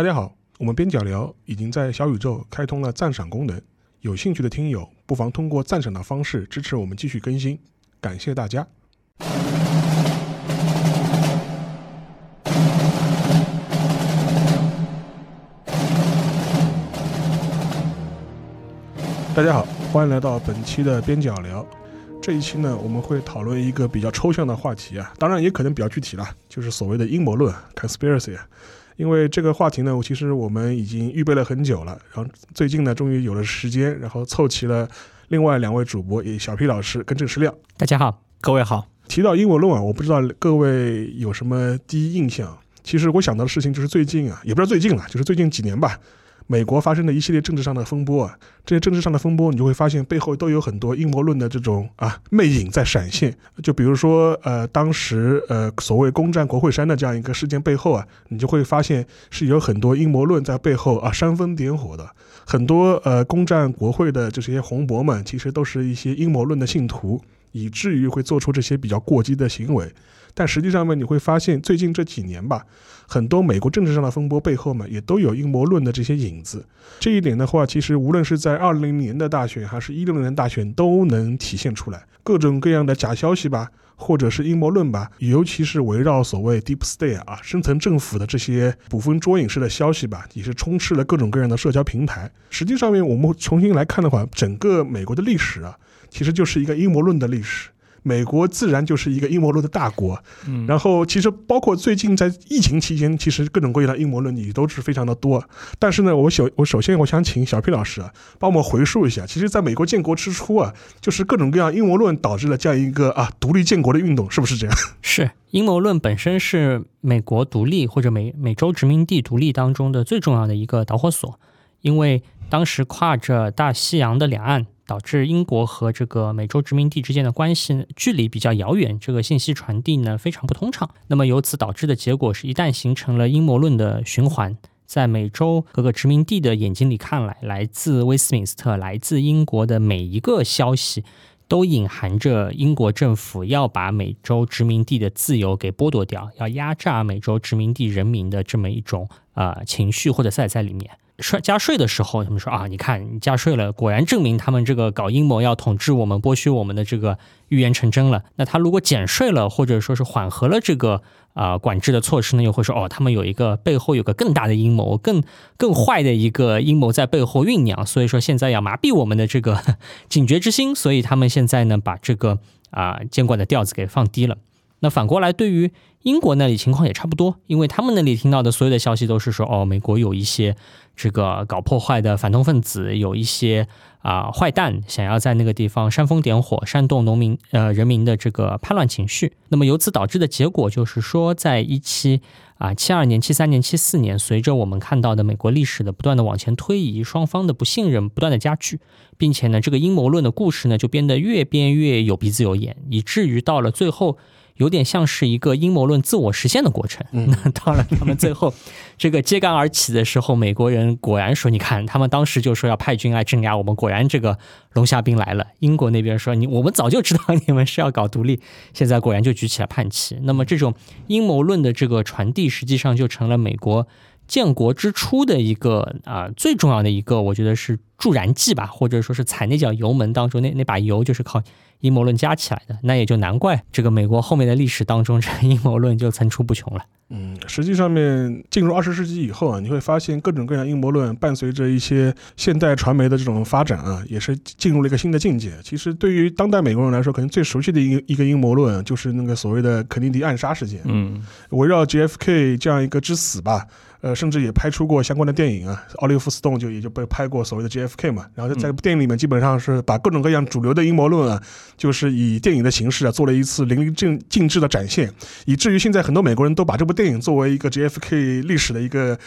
大家好，我们边角聊已经在小宇宙开通了赞赏功能，有兴趣的听友不妨通过赞赏的方式支持我们继续更新，感谢大家。大家好，欢迎来到本期的边角聊。这一期呢，我们会讨论一个比较抽象的话题啊，当然也可能比较具体了，就是所谓的阴谋论 （conspiracy）。因为这个话题呢，我其实我们已经预备了很久了，然后最近呢，终于有了时间，然后凑齐了另外两位主播，也小 P 老师跟郑世亮。大家好，各位好。提到英文论文，我不知道各位有什么第一印象。其实我想到的事情就是最近啊，也不知道最近了，就是最近几年吧。美国发生的一系列政治上的风波啊，这些政治上的风波，你就会发现背后都有很多阴谋论的这种啊魅影在闪现。就比如说，呃，当时呃所谓攻占国会山的这样一个事件背后啊，你就会发现是有很多阴谋论在背后啊煽风点火的。很多呃攻占国会的这些红博们，其实都是一些阴谋论的信徒，以至于会做出这些比较过激的行为。但实际上呢，你会发现最近这几年吧，很多美国政治上的风波背后嘛，也都有阴谋论的这些影子。这一点的话，其实无论是在二零年的大选，还是一六年大选，都能体现出来。各种各样的假消息吧，或者是阴谋论吧，尤其是围绕所谓 deep state 啊，深层政府的这些捕风捉影式的消息吧，也是充斥了各种各样的社交平台。实际上面，我们重新来看的话，整个美国的历史啊，其实就是一个阴谋论的历史。美国自然就是一个阴谋论的大国，嗯，然后其实包括最近在疫情期间，其实各种各样的阴谋论也都是非常的多。但是呢，我首我首先我想请小 P 老师啊，帮我们回溯一下，其实在美国建国之初啊，就是各种各样阴谋论导致了这样一个啊独立建国的运动，是不是这样？是阴谋论本身是美国独立或者美美洲殖民地独立当中的最重要的一个导火索，因为当时跨着大西洋的两岸。导致英国和这个美洲殖民地之间的关系距离比较遥远，这个信息传递呢非常不通畅。那么由此导致的结果是，一旦形成了阴谋论的循环，在美洲各个殖民地的眼睛里看来，来自威斯敏斯特、来自英国的每一个消息，都隐含着英国政府要把美洲殖民地的自由给剥夺掉，要压榨美洲殖民地人民的这么一种啊情绪或者色彩在里面。税加税的时候，他们说啊，你看你加税了，果然证明他们这个搞阴谋要统治我们、剥削我们的这个预言成真了。那他如果减税了，或者说是缓和了这个啊管制的措施呢，又会说哦，他们有一个背后有个更大的阴谋，更更坏的一个阴谋在背后酝酿。所以说现在要麻痹我们的这个 警觉之心，所以他们现在呢把这个啊监管的调子给放低了。那反过来对于英国那里情况也差不多，因为他们那里听到的所有的消息都是说哦，美国有一些。这个搞破坏的反动分子有一些啊坏蛋，想要在那个地方煽风点火，煽动农民呃人民的这个叛乱情绪。那么由此导致的结果就是说，在一七啊七二年、七三年、七四年，随着我们看到的美国历史的不断的往前推移，双方的不信任不断的加剧，并且呢，这个阴谋论的故事呢就变得越编越有鼻子有眼，以至于到了最后。有点像是一个阴谋论自我实现的过程。那当然他们最后 这个揭竿而起的时候，美国人果然说：“你看，他们当时就说要派军来镇压我们，果然这个龙虾兵来了。”英国那边说：“你我们早就知道你们是要搞独立，现在果然就举起了叛旗。”那么这种阴谋论的这个传递，实际上就成了美国建国之初的一个啊最重要的一个，我觉得是助燃剂吧，或者说是踩那脚油门当中那那把油，就是靠。阴谋论加起来的，那也就难怪这个美国后面的历史当中，这阴谋论就层出不穷了。嗯，实际上面进入二十世纪以后啊，你会发现各种各样阴谋论伴随着一些现代传媒的这种发展啊，也是进入了一个新的境界。其实对于当代美国人来说，可能最熟悉的一一个阴谋论就是那个所谓的肯尼迪暗杀事件。嗯，围绕 JFK 这样一个之死吧。呃，甚至也拍出过相关的电影啊，奥利弗·斯通就也就被拍过所谓的 JFK 嘛，然后在电影里面基本上是把各种各样主流的阴谋论啊，就是以电影的形式啊做了一次淋漓尽尽致的展现，以至于现在很多美国人都把这部电影作为一个 JFK 历史的一个。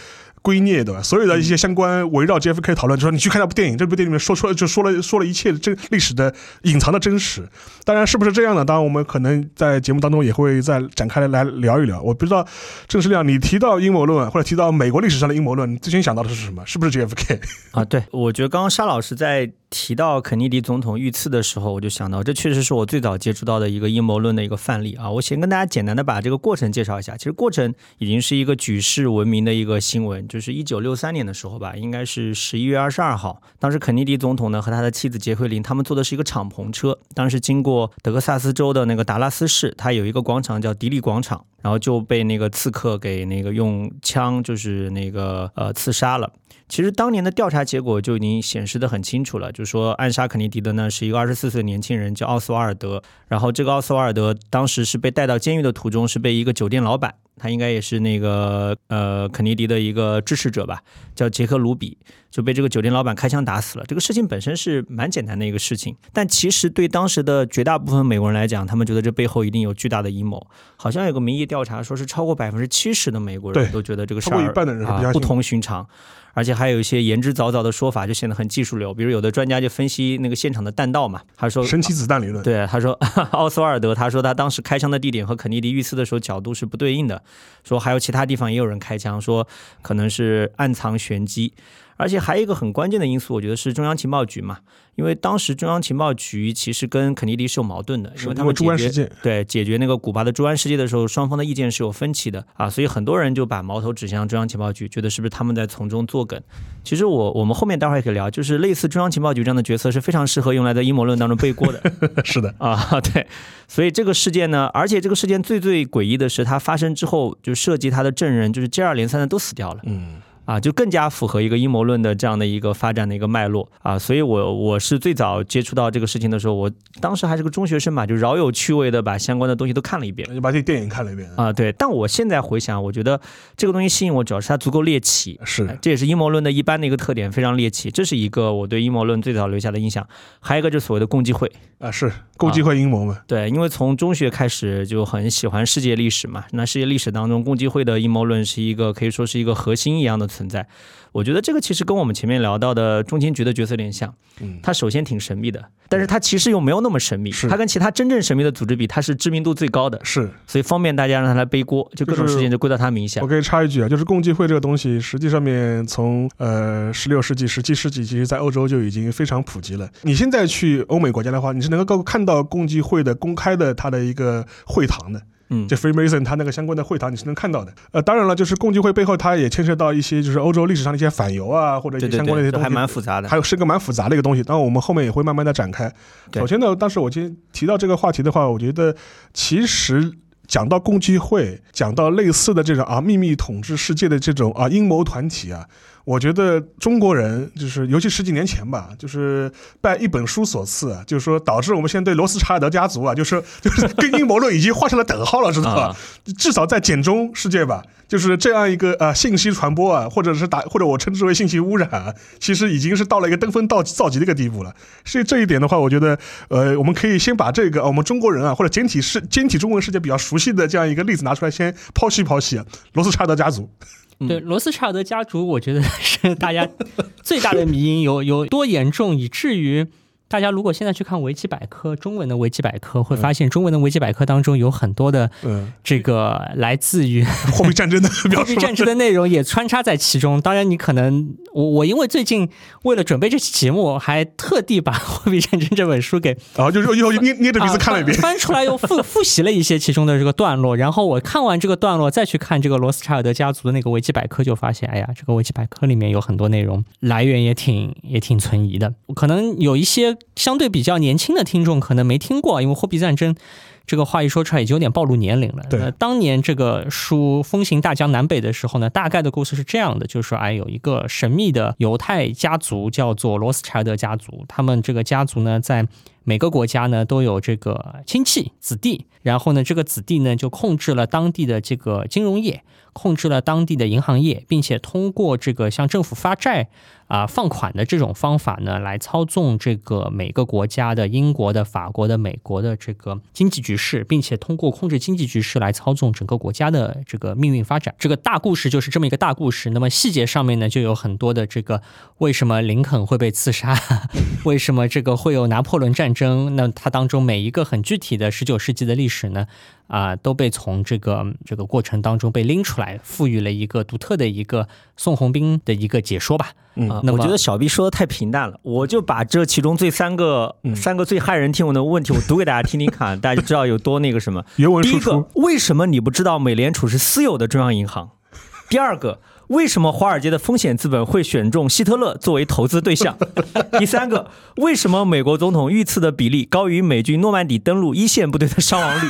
圭臬对吧？所有的一些相关围绕 JFK 讨论，就说你去看那部电影，这部电影里面说出就说了说了一切真历史的隐藏的真实。当然是不是这样的？当然我们可能在节目当中也会再展开来聊一聊。我不知道郑世亮，你提到阴谋论或者提到美国历史上的阴谋论，你最先想到的是什么？是不是 JFK 啊？对，我觉得刚刚沙老师在。提到肯尼迪总统遇刺的时候，我就想到，这确实是我最早接触到的一个阴谋论的一个范例啊。我先跟大家简单的把这个过程介绍一下。其实过程已经是一个举世闻名的一个新闻，就是一九六三年的时候吧，应该是十一月二十二号，当时肯尼迪总统呢和他的妻子杰奎琳，他们坐的是一个敞篷车，当时经过德克萨斯州的那个达拉斯市，它有一个广场叫迪利广场，然后就被那个刺客给那个用枪就是那个呃刺杀了。其实当年的调查结果就已经显示的很清楚了，就是说暗杀肯尼迪的呢是一个二十四岁年轻人，叫奥斯瓦尔德。然后这个奥斯瓦尔德当时是被带到监狱的途中，是被一个酒店老板，他应该也是那个呃肯尼迪的一个支持者吧，叫杰克卢比，就被这个酒店老板开枪打死了。这个事情本身是蛮简单的一个事情，但其实对当时的绝大部分美国人来讲，他们觉得这背后一定有巨大的阴谋。好像有个民意调查说是超过百分之七十的美国人都觉得这个事儿啊不同寻常。而且还有一些言之凿凿的说法，就显得很技术流。比如有的专家就分析那个现场的弹道嘛，他说神奇子弹理论。对，他说 奥斯瓦尔德，他说他当时开枪的地点和肯尼迪遇刺的时候角度是不对应的，说还有其他地方也有人开枪，说可能是暗藏玄机。而且还有一个很关键的因素，我觉得是中央情报局嘛。因为当时中央情报局其实跟肯尼迪是有矛盾的，因为他们解决对解决那个古巴的猪湾事件的时候，双方的意见是有分歧的啊，所以很多人就把矛头指向中央情报局，觉得是不是他们在从中作梗。其实我我们后面待会儿也可以聊，就是类似中央情报局这样的角色是非常适合用来在阴谋论当中背锅的。是的啊，对，所以这个事件呢，而且这个事件最最诡异的是，它发生之后就涉及他的证人，就是接二连三的都死掉了。嗯。啊，就更加符合一个阴谋论的这样的一个发展的一个脉络啊，所以我我是最早接触到这个事情的时候，我当时还是个中学生嘛，就饶有趣味的把相关的东西都看了一遍，就把这电影看了一遍。啊，对。但我现在回想，我觉得这个东西吸引我，主要是它足够猎奇，是，这也是阴谋论的一般的一个特点，非常猎奇，这是一个我对阴谋论最早留下的印象。还有一个就是所谓的共济会。啊，是共济会阴谋嘛？对，因为从中学开始就很喜欢世界历史嘛，那世界历史当中，共济会的阴谋论是一个可以说是一个核心一样的存在。我觉得这个其实跟我们前面聊到的中情局的角色有点像，嗯，它首先挺神秘的，但是它其实又没有那么神秘，是它跟其他真正神秘的组织比，它是知名度最高的，是，所以方便大家让它来背锅，就各种事情就归到它名下。我可以插一句啊，就是共济会这个东西，实际上面从呃十六世纪、十七世纪，其实在欧洲就已经非常普及了。你现在去欧美国家的话，你是能够看到共济会的公开的它的一个会堂的。嗯，就 Freemason 他那个相关的会堂你是能看到的。呃，当然了，就是共济会背后，它也牵涉到一些就是欧洲历史上的一些反犹啊，或者一些相关的一些东西，还蛮复杂的，还有是个蛮复杂的一个东西。当然，我们后面也会慢慢的展开。首先呢，当时我今天提到这个话题的话，我觉得其实。讲到共济会，讲到类似的这种啊秘密统治世界的这种啊阴谋团体啊，我觉得中国人就是尤其十几年前吧，就是拜一本书所赐，就是说导致我们现在对罗斯柴尔德家族啊，就是 就是跟阴谋论已经画上了等号了，知道吧？至少在简中世界吧，就是这样一个呃信息传播啊，或者是打或者我称之为信息污染啊，其实已经是到了一个登峰造造极的一个地步了。所以这一点的话，我觉得呃，我们可以先把这个我们中国人啊，或者简体世简体中文世界比较熟。熟悉的这样一个例子拿出来，先剖析剖析罗斯柴尔德家族。对罗斯柴尔德家族，我觉得是大家最大的迷因，有有多严重，以至于。大家如果现在去看维基百科，中文的维基百科会发现，中文的维基百科当中有很多的这个来自于货币战争的 货币战争的内容也穿插在其中。当然，你可能我我因为最近为了准备这期节目，还特地把《货币战争》这本书给啊，就又又捏捏着鼻子看了一遍，翻出来又复复习了一些其中的这个段落。然后我看完这个段落，再去看这个罗斯柴尔德家族的那个维基百科，就发现，哎呀，这个维基百科里面有很多内容来源也挺也挺存疑的，可能有一些。相对比较年轻的听众可能没听过，因为货币战争这个话一说出来，已经有点暴露年龄了。对，当年这个书风行大江南北的时候呢，大概的故事是这样的，就是说，哎，有一个神秘的犹太家族叫做罗斯柴尔德家族，他们这个家族呢，在每个国家呢都有这个亲戚子弟，然后呢，这个子弟呢就控制了当地的这个金融业，控制了当地的银行业，并且通过这个向政府发债。啊，放款的这种方法呢，来操纵这个每个国家的英国的、法国的、美国的这个经济局势，并且通过控制经济局势来操纵整个国家的这个命运发展。这个大故事就是这么一个大故事。那么细节上面呢，就有很多的这个为什么林肯会被刺杀，为什么这个会有拿破仑战战争，那它当中每一个很具体的十九世纪的历史呢，啊，都被从这个这个过程当中被拎出来，赋予了一个独特的一个宋鸿兵的一个解说吧。嗯啊，那我觉得小 B 说的太平淡了，我就把这其中最三个、嗯三个最骇人听闻的问题，我读给大家听听看，大家就知道有多那个什么。原文第一个，，为什么你不知道美联储是私有的中央银行？第二个，为什么华尔街的风险资本会选中希特勒作为投资对象？第三个，为什么美国总统遇刺的比例高于美军诺曼底登陆一线部队的伤亡率？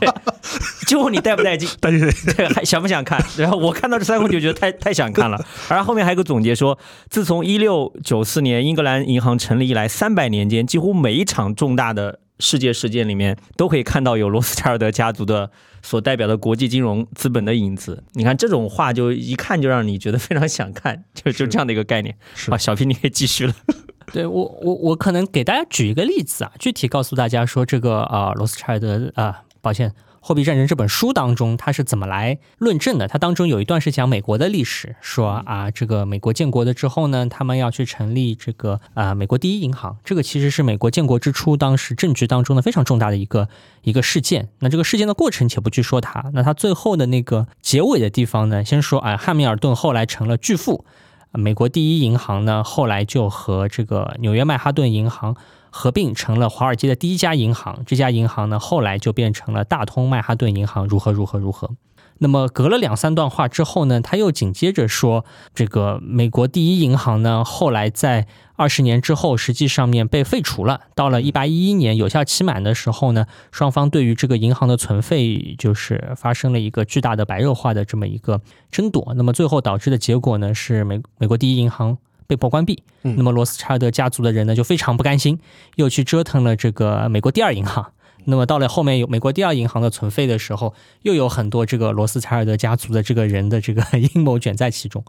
对 就问你带不带劲？带劲对，还想不想看？然后我看到这三个问题，我觉得太太想看了。而后面还有个总结说，自从一六九四年英格兰银行成立以来，三百年间，几乎每一场重大的世界事件里面，都可以看到有罗斯柴尔德家族的所代表的国际金融资本的影子。你看这种话，就一看就让你觉得非常想看，就就这样的一个概念。是好，小平你可以继续了。对我我我可能给大家举一个例子啊，具体告诉大家说这个啊、罗斯柴尔德啊、抱歉。《货币战争》这本书当中，它是怎么来论证的？它当中有一段是讲美国的历史，说啊，这个美国建国的之后呢，他们要去成立这个啊美国第一银行，这个其实是美国建国之初当时政局当中的非常重大的一个一个事件。那这个事件的过程且不去说它，那它最后的那个结尾的地方呢，先说啊，汉密尔顿后来成了巨富，美国第一银行呢，后来就和这个纽约曼哈顿银行合并成了华尔街的第一家银行。这家银行呢，后来就变成了大通曼哈顿银行，如何如何如何。那么隔了两三段话之后呢，他又紧接着说，这个美国第一银行呢，后来在二十年之后，实际上面被废除了。到了一八一一年有效期满的时候呢，双方对于这个银行的存废就是发生了一个巨大的白热化的这么一个争夺。那么最后导致的结果呢，是美美国第一银行被迫关闭。嗯那么罗斯柴尔德家族的人呢就非常不甘心，又去折腾了这个美国第二银行。那么到了后面有美国第二银行的存废的时候，又有很多这个罗斯柴尔德家族的这个人的这个 阴谋卷在其中。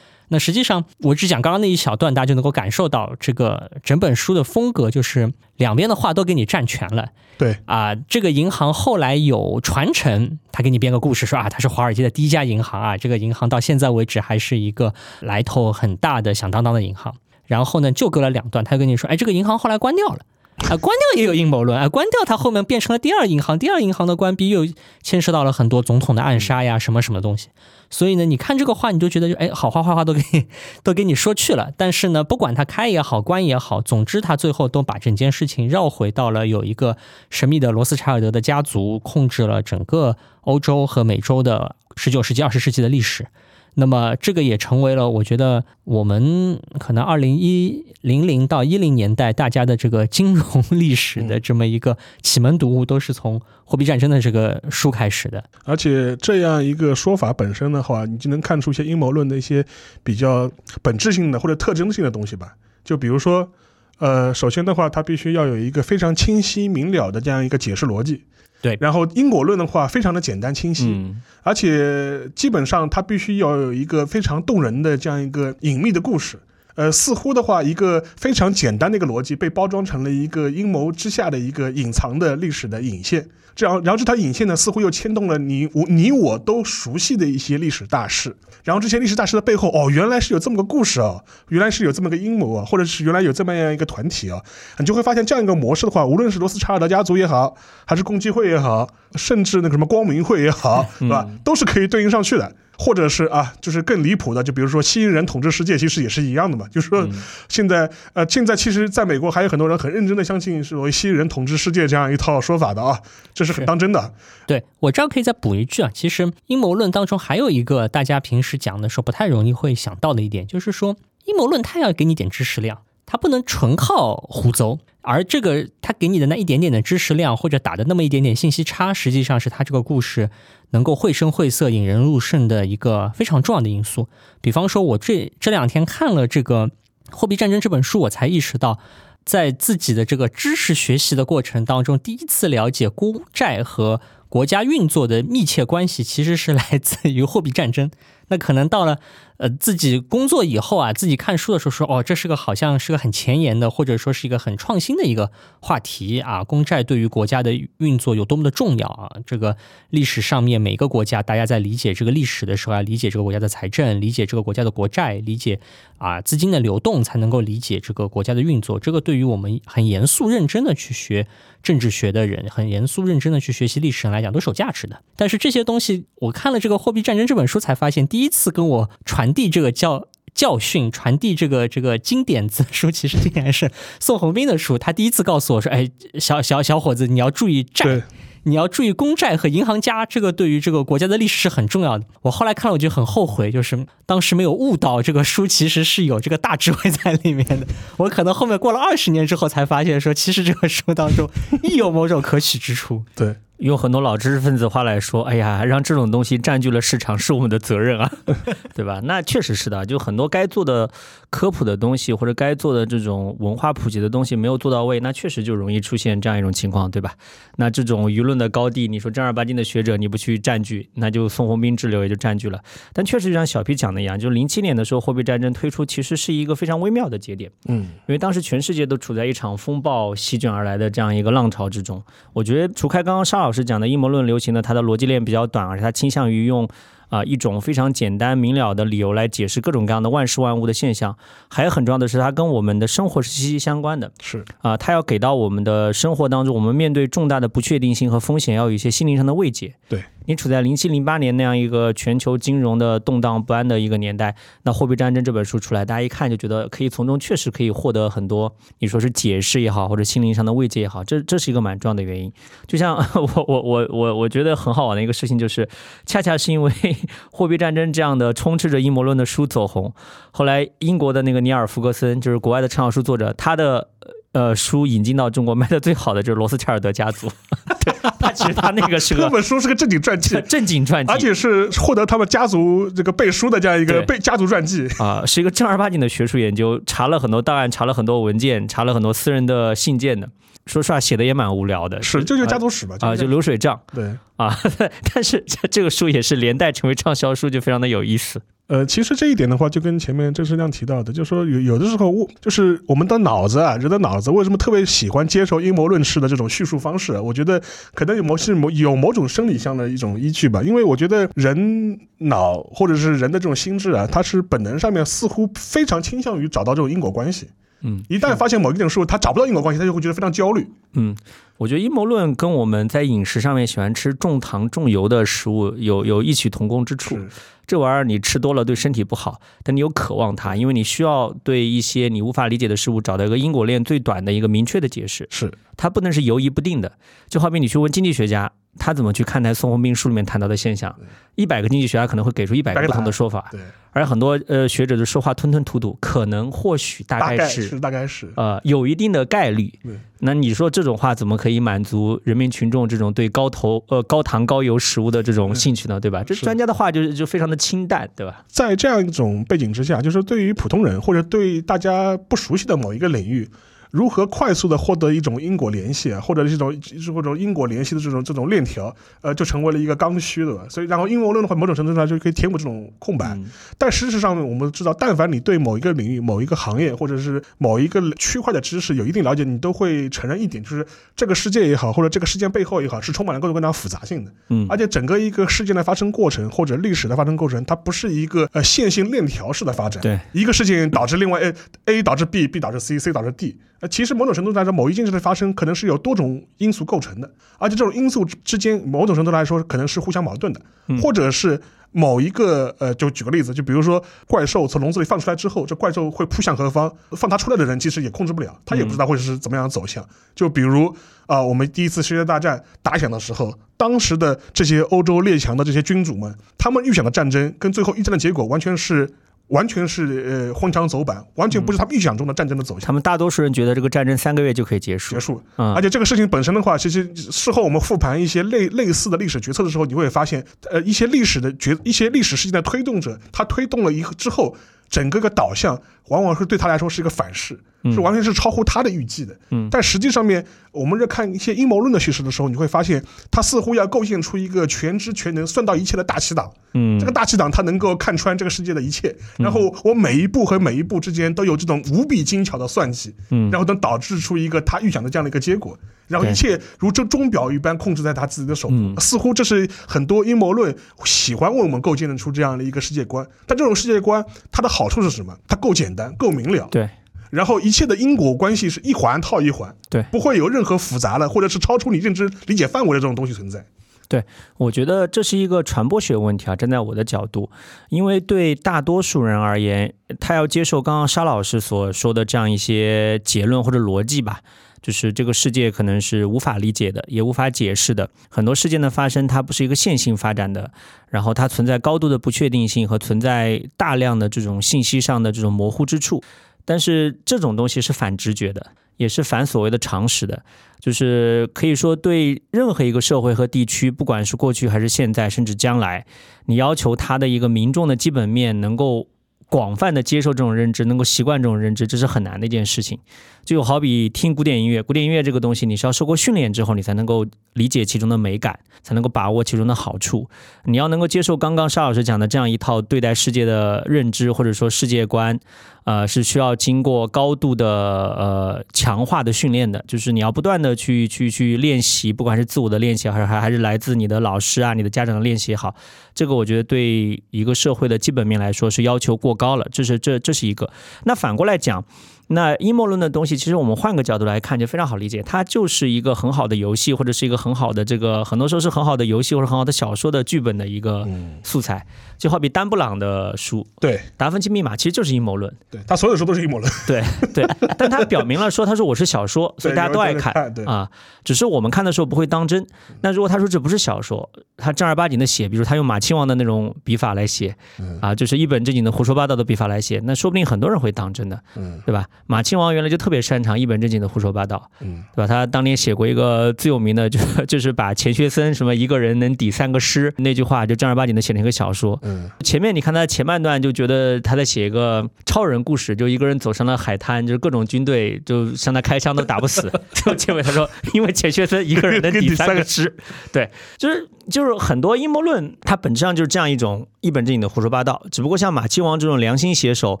那实际上，我只讲刚刚那一小段，大家就能够感受到这个整本书的风格，就是两边的话都给你占全了。对，啊，这个银行后来有传承，他给你编个故事说啊，它是华尔街的第一家银行啊，这个银行到现在为止还是一个来头很大的响当当的银行。然后呢，就隔了两段，他跟你说，哎，这个银行后来关掉了。啊，关掉也有阴谋论啊！关掉它后面变成了第二银行，第二银行的关闭又牵涉到了很多总统的暗杀呀，什么什么东西。所以呢，你看这个话，你就觉得就哎，好话坏话都给你都给你说去了。但是呢，不管他开也好，关也好，总之他最后都把整件事情绕回到了有一个神秘的罗斯柴尔德的家族控制了整个欧洲和美洲的十九世纪、二十世纪的历史。那么这个也成为了我觉得我们可能二零一零零到一零年代大家的这个金融历史的这么一个启蒙读物，都是从货币战争的这个书开始的。而且这样一个说法本身的话，你就能看出一些阴谋论的一些比较本质性的或者特征性的东西吧。就比如说，呃，首先的话，它必须要有一个非常清晰明了的这样一个解释逻辑。对然后因果论的话，非常的简单清晰，嗯而且基本上它必须要有一个非常动人的这样一个隐秘的故事。呃，似乎的话，一个非常简单的一个逻辑被包装成了一个阴谋之下的一个隐藏的历史的引线。这样，然后这条引线呢，似乎又牵动了你我你我都熟悉的一些历史大事。然后这些历史大事的背后，哦，原来是有这么个故事啊，原来是有这么个阴谋啊，或者是原来有这么样一个团体啊，你就会发现这样一个模式的话，无论是罗斯柴尔德家族也好，还是共济会也好，甚至那个什么光明会也好，对吧，都是可以对应上去的。或者是啊，就是更离谱的，就比如说西人人统治世界，其实也是一样的嘛。就是说，现在呃，现在其实在美国还有很多人很认真的相信是为西人统治世界这样一套说法的啊，这是很当真的。对我这儿可以再补一句啊，其实阴谋论当中还有一个大家平时讲的时候不太容易会想到的一点，就是说阴谋论它要给你点知识量，它不能纯靠胡诌，而这个他给你的那一点点的知识量或者打的那么一点点信息差，实际上是他这个故事能够绘声绘色、引人入胜的一个非常重要的因素。比方说，我这这两天看了这个《货币战争》这本书，我才意识到。在自己的这个知识学习的过程当中，第一次了解公债和国家运作的密切关系，其实是来自于货币战争。那可能到了呃自己工作以后啊，自己看书的时候说，哦，这是个好像是个很前沿的，或者说是一个很创新的一个话题啊。公债对于国家的运作有多么的重要啊？这个历史上面每个国家，大家在理解这个历史的时候，要理解这个国家的财政，理解这个国家的国债，理解啊资金的流动，才能够理解这个国家的运作。这个对于我们很严肃认真的去学政治学的人，很严肃认真的去学习历史人来讲，都是有价值的。但是这些东西，我看了这个《货币战争》这本书，才发现，第一次跟我传递这个教教训、传递这个这个经典字书，其实竟然是宋鸿兵的书。他第一次告诉我说：“哎，小小小伙子，你要注意债。”你要注意公债和银行家，这个对于这个国家的历史是很重要的。我后来看了，我就很后悔，就是当时没有悟到这个书其实是有这个大智慧在里面的。我可能后面过了二十年之后才发现，说其实这个书当中亦有某种可取之处。对。用很多老知识分子话来说，哎呀，让这种东西占据了市场是我们的责任啊，对吧？那确实是的，就很多该做的科普的东西或者该做的这种文化普及的东西没有做到位，那确实就容易出现这样一种情况，对吧？那这种舆论的高地，你说正儿八经的学者你不去占据，那就宋鸿兵之流也就占据了。但确实就像小皮讲的一样，就是零七年的时候，货币战争推出其实是一个非常微妙的节点，嗯，因为当时全世界都处在一场风暴席卷而来的这样一个浪潮之中。我觉得除开刚刚沙老师讲的阴谋论流行的，它的逻辑链比较短，而且它倾向于用啊一种非常简单明了的理由来解释各种各样的万事万物的现象。还有很重要的是，它跟我们的生活是息息相关的。是啊，它要给到我们的生活当中，我们面对重大的不确定性和风险，要有一些心灵上的慰藉。对。你处在零七零八年那样一个全球金融的动荡不安的一个年代，那《货币战争》这本书出来，大家一看就觉得可以从中确实可以获得很多，你说是解释也好，或者心灵上的慰藉也好，这这是一个蛮重要的原因。就像 我我我我我觉得很好玩的一个事情，就是恰恰是因为《货币战争》这样的充斥着阴谋论的书走红，后来英国的那个尼尔·福格森，就是国外的畅销书作者，他的。呃，书引进到中国卖的最好的就是罗斯柴尔德家族，对 他其实他那个是个 那本书是个正经传记，正经传记，而且是获得他们家族这个背书的这样一个背家族传记。啊，是一个正儿八经的学术研究，查了很多档案，查了很多文件，查了很多私人的信件的。说实话，写的也蛮无聊的，是就就家族史吧，啊，就流水账，对。啊，但是这个书也是连带成为畅销书，就非常的有意思。呃，其实这一点的话，就跟前面郑世亮提到的，就是说有有的时候，就是我们的脑子啊，人的脑子为什么特别喜欢接受阴谋论式的这种叙述方式？我觉得可能有某是某有某种生理上的一种依据吧。因为我觉得人脑或者是人的这种心智啊，它是本能上面似乎非常倾向于找到这种因果关系。嗯，一旦发现某一种事物他找不到因果关系，他就会觉得非常焦虑。嗯，我觉得阴谋论跟我们在饮食上面喜欢吃重糖重油的食物有有异曲同工之处。这玩意儿你吃多了对身体不好，但你又渴望它，因为你需要对一些你无法理解的事物找到一个因果链最短的一个明确的解释。是，它不能是游移不定的。就好比你去问经济学家，他怎么去看待宋鸿兵书里面谈到的现象，一百个经济学家可能会给出一百个不同的说法。对，而很多呃学者的说话吞吞吐吐，可能或许大概是大概是呃有一定的概率。那你说这种话怎么可以满足人民群众这种对高头呃高糖高油食物的这种兴趣呢？对吧？这专家的话就是就非常的清淡，对吧？在这样一种背景之下，就是对于普通人或者对大家不熟悉的某一个领域。如何快速的获得一种因果联系啊，或者这种或者因果联系的这种这种链条，呃，就成为了一个刚需，对吧？所以，然后阴谋论的话，某种程度上就可以填补这种空白。但事实上，我们知道，但凡你对某一个领域、某一个行业或者是某一个区块的知识有一定了解，你都会承认一点，就是这个世界也好，或者这个事件背后也好，是充满了各种各样复杂性的。嗯，而且整个一个事件的发生过程或者历史的发生过程，它不是一个呃线性链条式的发展。对，一个事情导致另外 A，A 导致 B，B 导致 C，C 导致 D。呃，其实某种程度来说，某一件事的发生可能是有多种因素构成的，而且这种因素之间，某种程度来说可能是互相矛盾的，或者是某一个呃，就举个例子，就比如说怪兽从笼子里放出来之后，这怪兽会扑向何方，放它出来的人其实也控制不了，他也不知道会是怎么样走向。就比如啊，我们第一次世界大战打响的时候，当时的这些欧洲列强的这些君主们，他们预想的战争跟最后一战的结果完全是。完全是呃荒腔走板，完全不是他们预想中的战争的走向。他们大多数人觉得这个战争三个月就可以结束。结束，而且这个事情本身的话，其实事后我们复盘一些类类似的历史决策的时候，你会发现，呃，一些历史的决一些历史事件的推动者，他推动了一之后，整个个导向往往是对他来说是一个反噬，是完全是超乎他的预计的。嗯，但实际上面，我们在看一些阴谋论的叙事的时候，你会发现，他似乎要构建出一个全知全能、算到一切的大气党。嗯。这个大气党他能够看穿这个世界的一切，嗯。然后我每一步和每一步之间都有这种无比精巧的算计，嗯。然后能导致出一个他预想的这样的一个结果，然后一切如这钟表一般控制在他自己的手似乎这是很多阴谋论喜欢为我们构建出这样的一个世界观，但这种世界观它的好处是什么？它够简单，够明了。对然后一切的因果关系是一环套一环，对不会有任何复杂的或者是超出你认知理解范围的这种东西存在。对我觉得这是一个传播学问题啊，站在我的角度，因为对大多数人而言，他要接受刚刚沙老师所说的这样一些结论或者逻辑吧。就是这个世界可能是无法理解的，也无法解释的。很多事件的发生，它不是一个线性发展的，然后它存在高度的不确定性和存在大量的这种信息上的这种模糊之处。但是这种东西是反直觉的，也是反所谓的常识的。就是可以说，对任何一个社会和地区，不管是过去还是现在，甚至将来，你要求他的一个民众的基本面能够广泛的接受这种认知，能够习惯这种认知，这是很难的一件事情。就好比听古典音乐，古典音乐这个东西，你是要受过训练之后，你才能够理解其中的美感，才能够把握其中的好处。你要能够接受刚刚沙老师讲的这样一套对待世界的认知，或者说世界观，呃，是需要经过高度的呃强化的训练的，就是你要不断的去去去练习，不管是自我的练习，还是还还是来自你的老师啊、你的家长的练习也好，这个我觉得对一个社会的基本面来说是要求过高了，这是这这是一个。那反过来讲。那阴谋论的东西，其实我们换个角度来看就非常好理解，它就是一个很好的游戏，或者是一个很好的这个，很多时候是很好的游戏或者很好的小说的剧本的一个嗯，素材。就好比丹布朗的书《对达芬奇密码》，其实就是阴谋论，对，他所有书都是阴谋论，对对，但他表明了说，他说我是小说，所以大家都爱看啊。只是我们看的时候不会当真。那如果他说这不是小说，他正儿八经的写，比如他用马亲王的那种笔法来写嗯啊，就是一本正经的胡说八道的笔法来写，那说不定很多人会当真的，嗯对吧？马亲王原来就特别擅长一本正经的胡说八道，嗯对吧？他当年写过一个最有名的，就就是把钱学森什么一个人能抵三个师那句话，就正儿八经的写成一个小说。嗯前面你看他前半段就觉得他在写一个超人故事，就一个人走上了海滩，就是各种军队就向他开枪都打不死。最后结尾他说，因为钱学森一个人能抵三个师。对，就是就是很多阴谋论，它本质上就是这样一种一本正经的胡说八道。只不过像马亲王这种良心写手，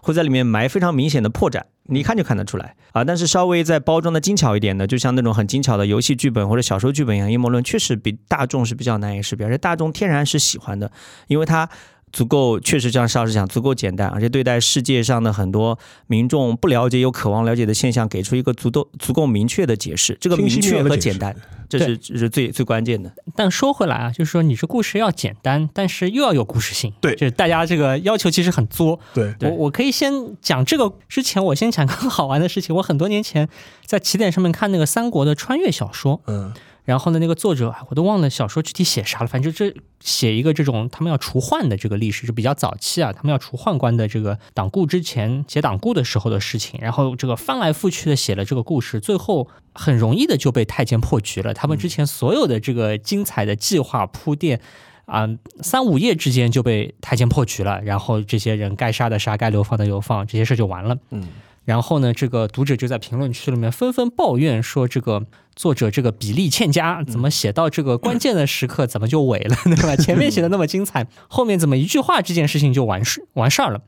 会在里面埋非常明显的破绽。你一看就看得出来。啊，但是稍微再包装的精巧一点的，就像那种很精巧的游戏剧本或者小说剧本一样，阴谋论确实比大众是比较难以识别，而且大众天然是喜欢的，因为它足够，确实像邵老师讲，足够简单，而且对待世界上的很多民众不了解又渴望了解的现象，给出一个足够足够明确的解释。这个明确和简单，这是这是最最关键的。但说回来啊，就是说你这故事要简单，但是又要有故事性。对就是大家这个要求其实很作。对，对我我可以先讲这个之前，我先讲个 好玩的事情。我很多年前在起点上面看那个三国的穿越小说，嗯然后呢，那个作者我都忘了小说具体写啥了，反正这写一个这种他们要除宦的这个历史，是比较早期啊，他们要除宦官的这个党锢之前写党锢的时候的事情，然后这个翻来覆去的写了这个故事，最后很容易的就被太监破局了。他们之前所有的这个精彩的计划铺垫。啊、三五页之间就被太监破局了，然后这些人该杀的杀，该流放的流放，这些事就完了。嗯然后呢，这个读者就在评论区里面纷纷抱怨说，这个作者这个比例欠佳，怎么写到这个关键的时刻怎么就萎了，对吧？前面写的那么精彩，后面怎么一句话这件事情就完事完事儿了？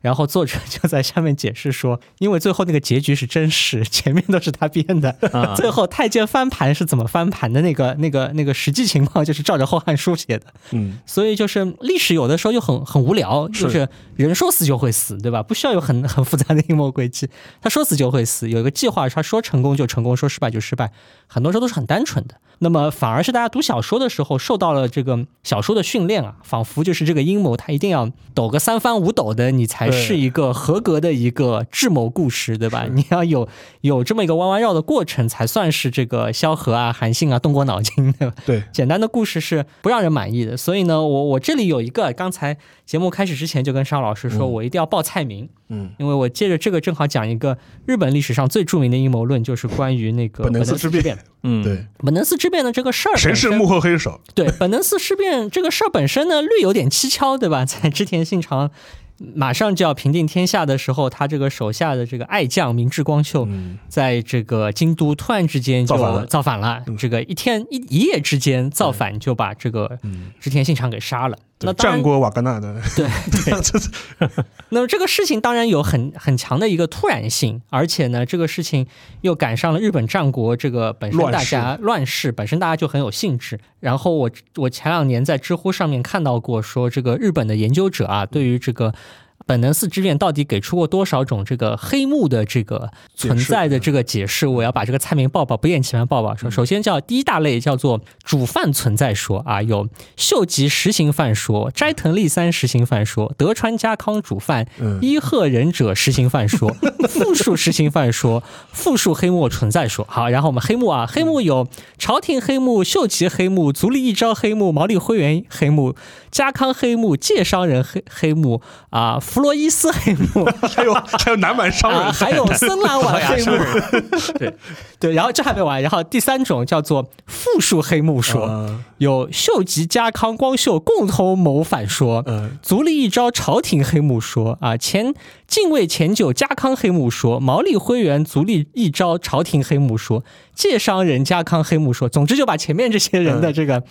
然后作者就在下面解释说，因为最后那个结局是真实，前面都是他编的。啊最后太监翻盘是怎么翻盘的？那个、那个、那个实际情况就是照着《后汉书》写的。嗯所以就是历史有的时候就很很无聊，就是人说死就会死，对吧？不需要有很 很复杂的阴谋诡计，他说死就会死，有一个计划，他说成功就成功，说失败就失败，很多时候都是很单纯的。那么反而是大家读小说的时候受到了这个小说的训练啊，仿佛就是这个阴谋，它一定要抖个三番五抖的，你才是一个合格的一个智谋故事，对吧？你要有有这么一个弯弯绕的过程，才算是这个萧何啊、韩信啊动过脑筋，对吧？对，简单的故事是不让人满意的，所以呢，我我这里有一个，刚才节目开始之前就跟沙老师说，嗯我一定要报菜名，嗯因为我借着这个正好讲一个日本历史上最著名的阴谋论，就是关于那个本能寺之变。嗯，对，本能寺之变的这个事儿，谁是幕后黑手？对 本能寺事变这个事儿本身呢，略有点蹊跷，对吧？在织田信长马上就要平定天下的时候，他这个手下的这个爱将明智光秀，嗯，在这个京都突然之间就造反了。造反了，这个一天一一夜之间造反，就把这个嗯。织田信长给杀了。那战，过瓦格纳的，对 对，那么这个事情当然有很很强的一个突然性，而且呢，这个事情又赶上了日本战国这个本身大家乱世，本身大家就很有兴致。然后我我前两年在知乎上面看到过，说这个日本的研究者啊，对于这个。本能寺之变到底给出过多少种这个黑幕的这个存在的这个解释？我要把这个菜名报报，不厌其烦报报说。首先叫第一大类叫做主犯存在说啊，有秀吉实行犯说、斋藤利三实行犯说、德川家康主犯、嗯伊贺忍者实行犯说、复数实行犯说、复数黑幕存在说。好，然后我们黑幕啊，黑幕有朝廷黑幕、秀吉黑幕、足利义昭黑幕、毛利辉元黑幕、家康黑幕、介商人黑黑幕啊，弗洛伊斯黑幕。还有还有南蛮商啊，人，还有森兰丸黑幕，对。对，然后这还没完，然后第三种叫做复数黑幕说，啊。有秀吉、家康、光秀共同谋反说，嗯。足利义昭朝廷黑幕说啊，前近卫前久家康黑幕说，毛利辉元足利义昭朝廷黑幕说，介商人家康黑木说，总之就把前面这些人的这个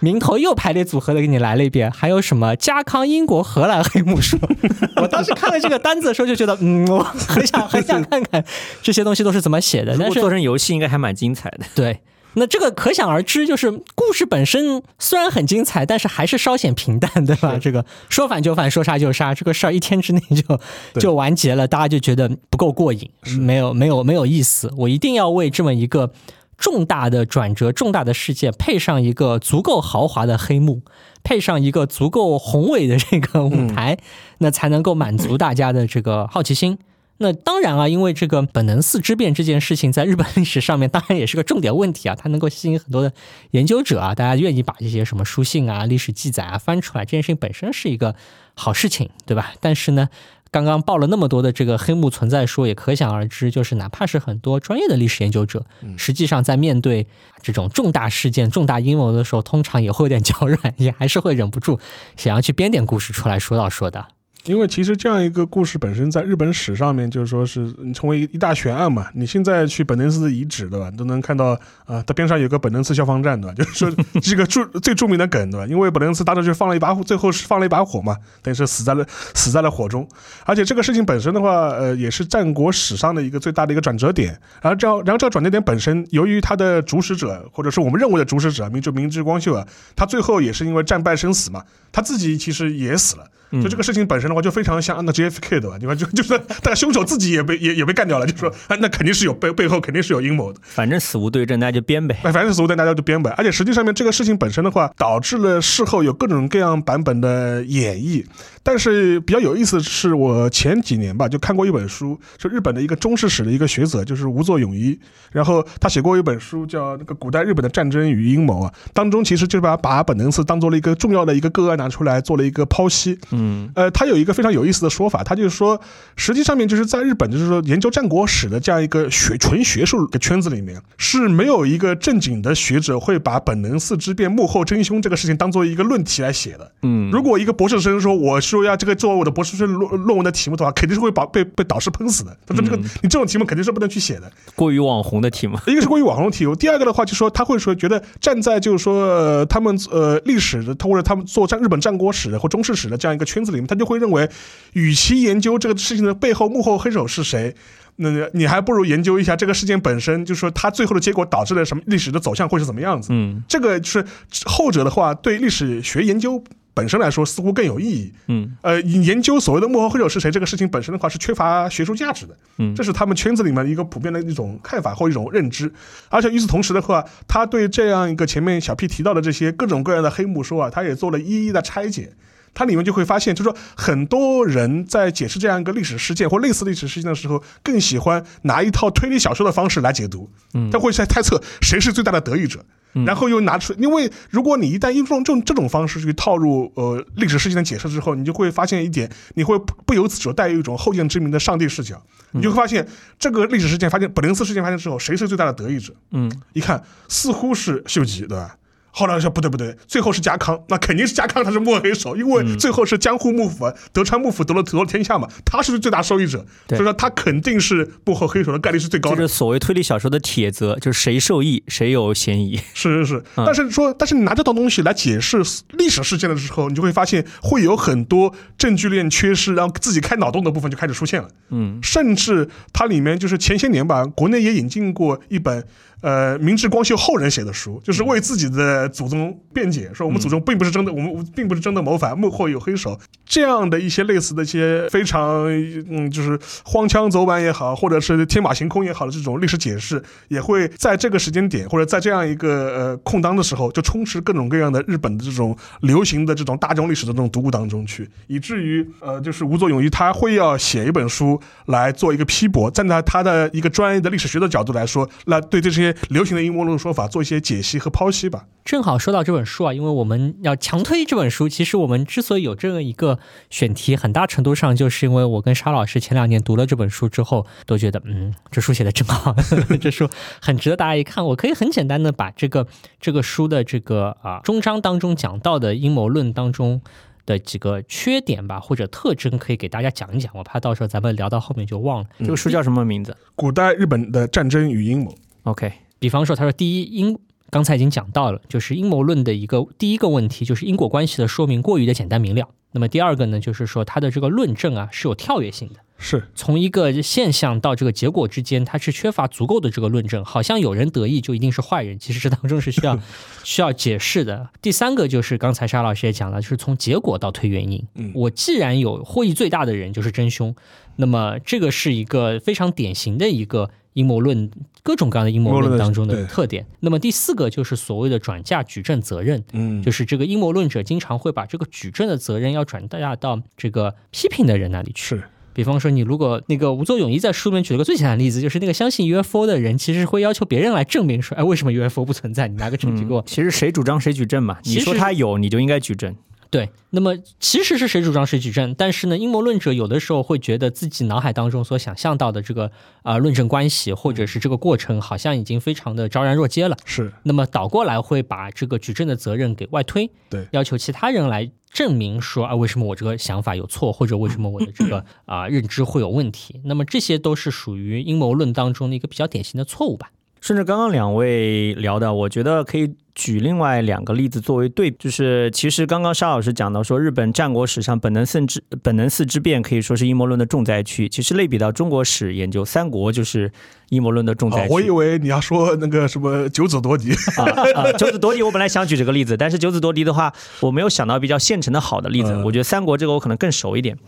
名头又排列组合的给你来了一遍，还有什么家康英国荷兰黑木说，我当时看了这个单子的时候就觉得，嗯，我很想很想看看这些东西都是怎么写的，但是做成游戏应该还蛮精彩的。对，那这个可想而知，就是故事本身虽然很精彩，但是还是稍显平淡，对吧？这个说反就反，说杀就杀，这个事儿一天之内就就完结了，大家就觉得不够过瘾，没有没有没有意思。我一定要为这么一个重大的转折、重大的事件配上一个足够豪华的黑幕。配上一个足够宏伟的这个舞台，那才能够满足大家的这个好奇心。那当然啊，因为这个本能寺之变这件事情，在日本历史上面当然也是个重点问题啊，它能够吸引很多的研究者啊，大家愿意把这些什么书信啊、历史记载啊翻出来，这件事情本身是一个好事情，对吧？但是呢，刚刚报了那么多的这个黑幕存在说，也可想而知，就是哪怕是很多专业的历史研究者，实际上在面对这种重大事件、重大阴谋的时候，通常也会有点脚软，也还是会忍不住想要去编点故事出来说道说道。因为其实这样一个故事本身在日本史上面，就是说是成为一大悬案嘛。你现在去本能寺的遗址，对吧？都能看到啊，它边上有个本能寺消防站，对吧？就是说这个著最著名的梗，对吧？因为本能寺当时就放了一把火，最后是放了一把火嘛，等于是死在了死在了火中。而且这个事情本身的话，呃，也是战国史上的一个最大的一个转折点。然后这，然后这个转折点本身，由于他的主使者或者是我们认为的主使者明治明治光秀啊，他最后也是因为战败身死嘛，他自己其实也死了。就这个事情本身的话，就非常像那 JFK 的吧，对吧？就就是，但凶手自己也被也也被干掉了，就说啊，那肯定是有背背后肯定是有阴谋的。反正死无对证，大家就编呗。哎，反正死无对证大家就编呗。而且实际上面这个事情本身的话，导致了事后有各种各样版本的演绎。但是比较有意思的是，我前几年吧就看过一本书，是日本的一个中世史的一个学者，就是吴作永一，然后他写过一本书叫《那个古代日本的战争与阴谋》啊，当中其实就把把本能寺当做了一个重要的一个个案拿出来做了一个剖析。嗯呃，他有一个非常有意思的说法，他就是说，实际上面就是在日本，就是说研究战国史的这样一个学纯学术的圈子里面，是没有一个正经的学者会把本能寺之变幕后真凶这个事情当做一个论题来写的。嗯，如果一个博士生说我说要这个作为我的博士生论论文的题目的话，肯定是会把被被导师喷死的。他说这个、你这种题目肯定是不能去写的。过于网红的题目。一个是过于网红的题目，第二个的话就说他会说觉得站在就是说、呃他们呃历史的，或者他们做战日本战国史的或中世史的这样一个圈子里面，他就会认为，与其研究这个事情的背后幕后黑手是谁。那你还不如研究一下这个事件本身，就是说它最后的结果导致了什么历史的走向会是怎么样子。嗯这个就是后者的话，对历史学研究本身来说似乎更有意义。嗯呃，研究所谓的幕后黑手是谁这个事情本身的话是缺乏学术价值的，嗯这是他们圈子里面一个普遍的一种看法或一种认知。而且与此同时的话，他对这样一个前面小 P 提到的这些各种各样的黑幕说啊，他也做了一一的拆解。它里面就会发现，就是说很多人在解释这样一个历史事件或类似历史事件的时候，更喜欢拿一套推理小说的方式来解读。嗯他会在猜测谁是最大的得益者。然后又拿出，因为如果你一旦用这种这种方式去套入呃历史事件的解释之后，你就会发现一点，你会不不由自主带有一种后见之明的上帝视角，你就会发现这个历史事件发现本林斯事件发生之后，谁是最大的得益者？嗯一看似乎是秀吉，对吧？后来说不对不对，最后是家康，那肯定是家康他是幕后黑手，因为最后是江户幕府、德川幕府得了得了天下嘛，他是最大受益者，对所以说他肯定是幕后黑手的概率是最高的这是。所谓推理小说的铁则，就是谁受益谁有嫌疑。是是是，嗯但是说，但是你拿这套东西来解释历史事件的时候，你就会发现会有很多证据链缺失，然后自己开脑洞的部分就开始出现了。嗯，甚至它里面就是前些年吧，国内也引进过一本呃明治光秀后人写的书，就是为自己的祖宗辩解，说我们祖宗并不是真的，我们并不是真的谋反，幕后有黑手，这样的一些类似的一些非常嗯，就是荒腔走板也好，或者是天马行空也好的这种历史解释，也会在这个时间点或者在这样一个呃空档的时候，就充斥各种各样的日本的这种流行的这种大众历史的这种读物当中去，以至于呃，就是吴作勇一他会要写一本书来做一个批驳，站在他的一个专业的历史学的角度来说，来对这些流行的阴谋论说法做一些解析和剖析吧。正好说到这本书啊，因为我们要强推这本书，其实我们之所以有这样一个选题，很大程度上就是因为我跟沙老师前两年读了这本书之后，都觉得嗯，这书写的真好，这书很值得大家一看。我可以很简单的把这个这个书的这个啊中章当中讲到的阴谋论当中。的几个缺点吧，或者特征，可以给大家讲一讲。我怕到时候咱们聊到后面就忘了。这个书叫什么名字古代日本的战争与阴谋，？OK，比方说，他说第一因刚才已经讲到了，就是阴谋论的一个第一个问题，就是因果关系的说明过于的简单明了。那么第二个呢，就是说它的这个论证啊是有跳跃性的，是从一个现象到这个结果之间，它是缺乏足够的这个论证，好像有人得意就一定是坏人，其实这当中是需要 需要解释的。第三个就是刚才沙老师也讲了，就是从结果到推原因。嗯我既然有获益最大的人就是真凶，那么这个是一个非常典型的一个阴谋论，各种各样的阴谋论当中的特点。那么第四个就是所谓的转嫁举证责任，嗯就是这个阴谋论者经常会把这个举证的责任要转嫁到这个批评的人那里去。是比方说，你如果那个吴作勇一在书里面举了个最简单的例子，就是那个相信 UFO 的人，其实会要求别人来证明说，哎，为什么 UFO 不存在？你拿个证据给我。其实谁主张谁举证嘛，你说他有，你就应该举证。对，那么其实是谁主张谁举证，但是呢，阴谋论者有的时候会觉得自己脑海当中所想象到的这个呃论证关系，或者是这个过程，好像已经非常的昭然若揭了。是那么倒过来会把这个举证的责任给外推，对要求其他人来证明说啊，为什么我这个想法有错，或者为什么我的这个 啊、认知会有问题。那么这些都是属于阴谋论当中的一个比较典型的错误吧。顺着刚刚两位聊的，我觉得可以举另外两个例子作为对比，就是其实刚刚沙老师讲到说，日本战国史上本能寺之本能四之变可以说是阴谋论的重灾区。其实类比到中国史研究，三国就是阴谋论的重灾，区。哦我以为你要说那个什么九子夺嫡，啊啊！九子夺嫡，我本来想举这个例子，但是九子夺嫡的话，我没有想到比较现成的好的例子。嗯我觉得三国这个我可能更熟一点。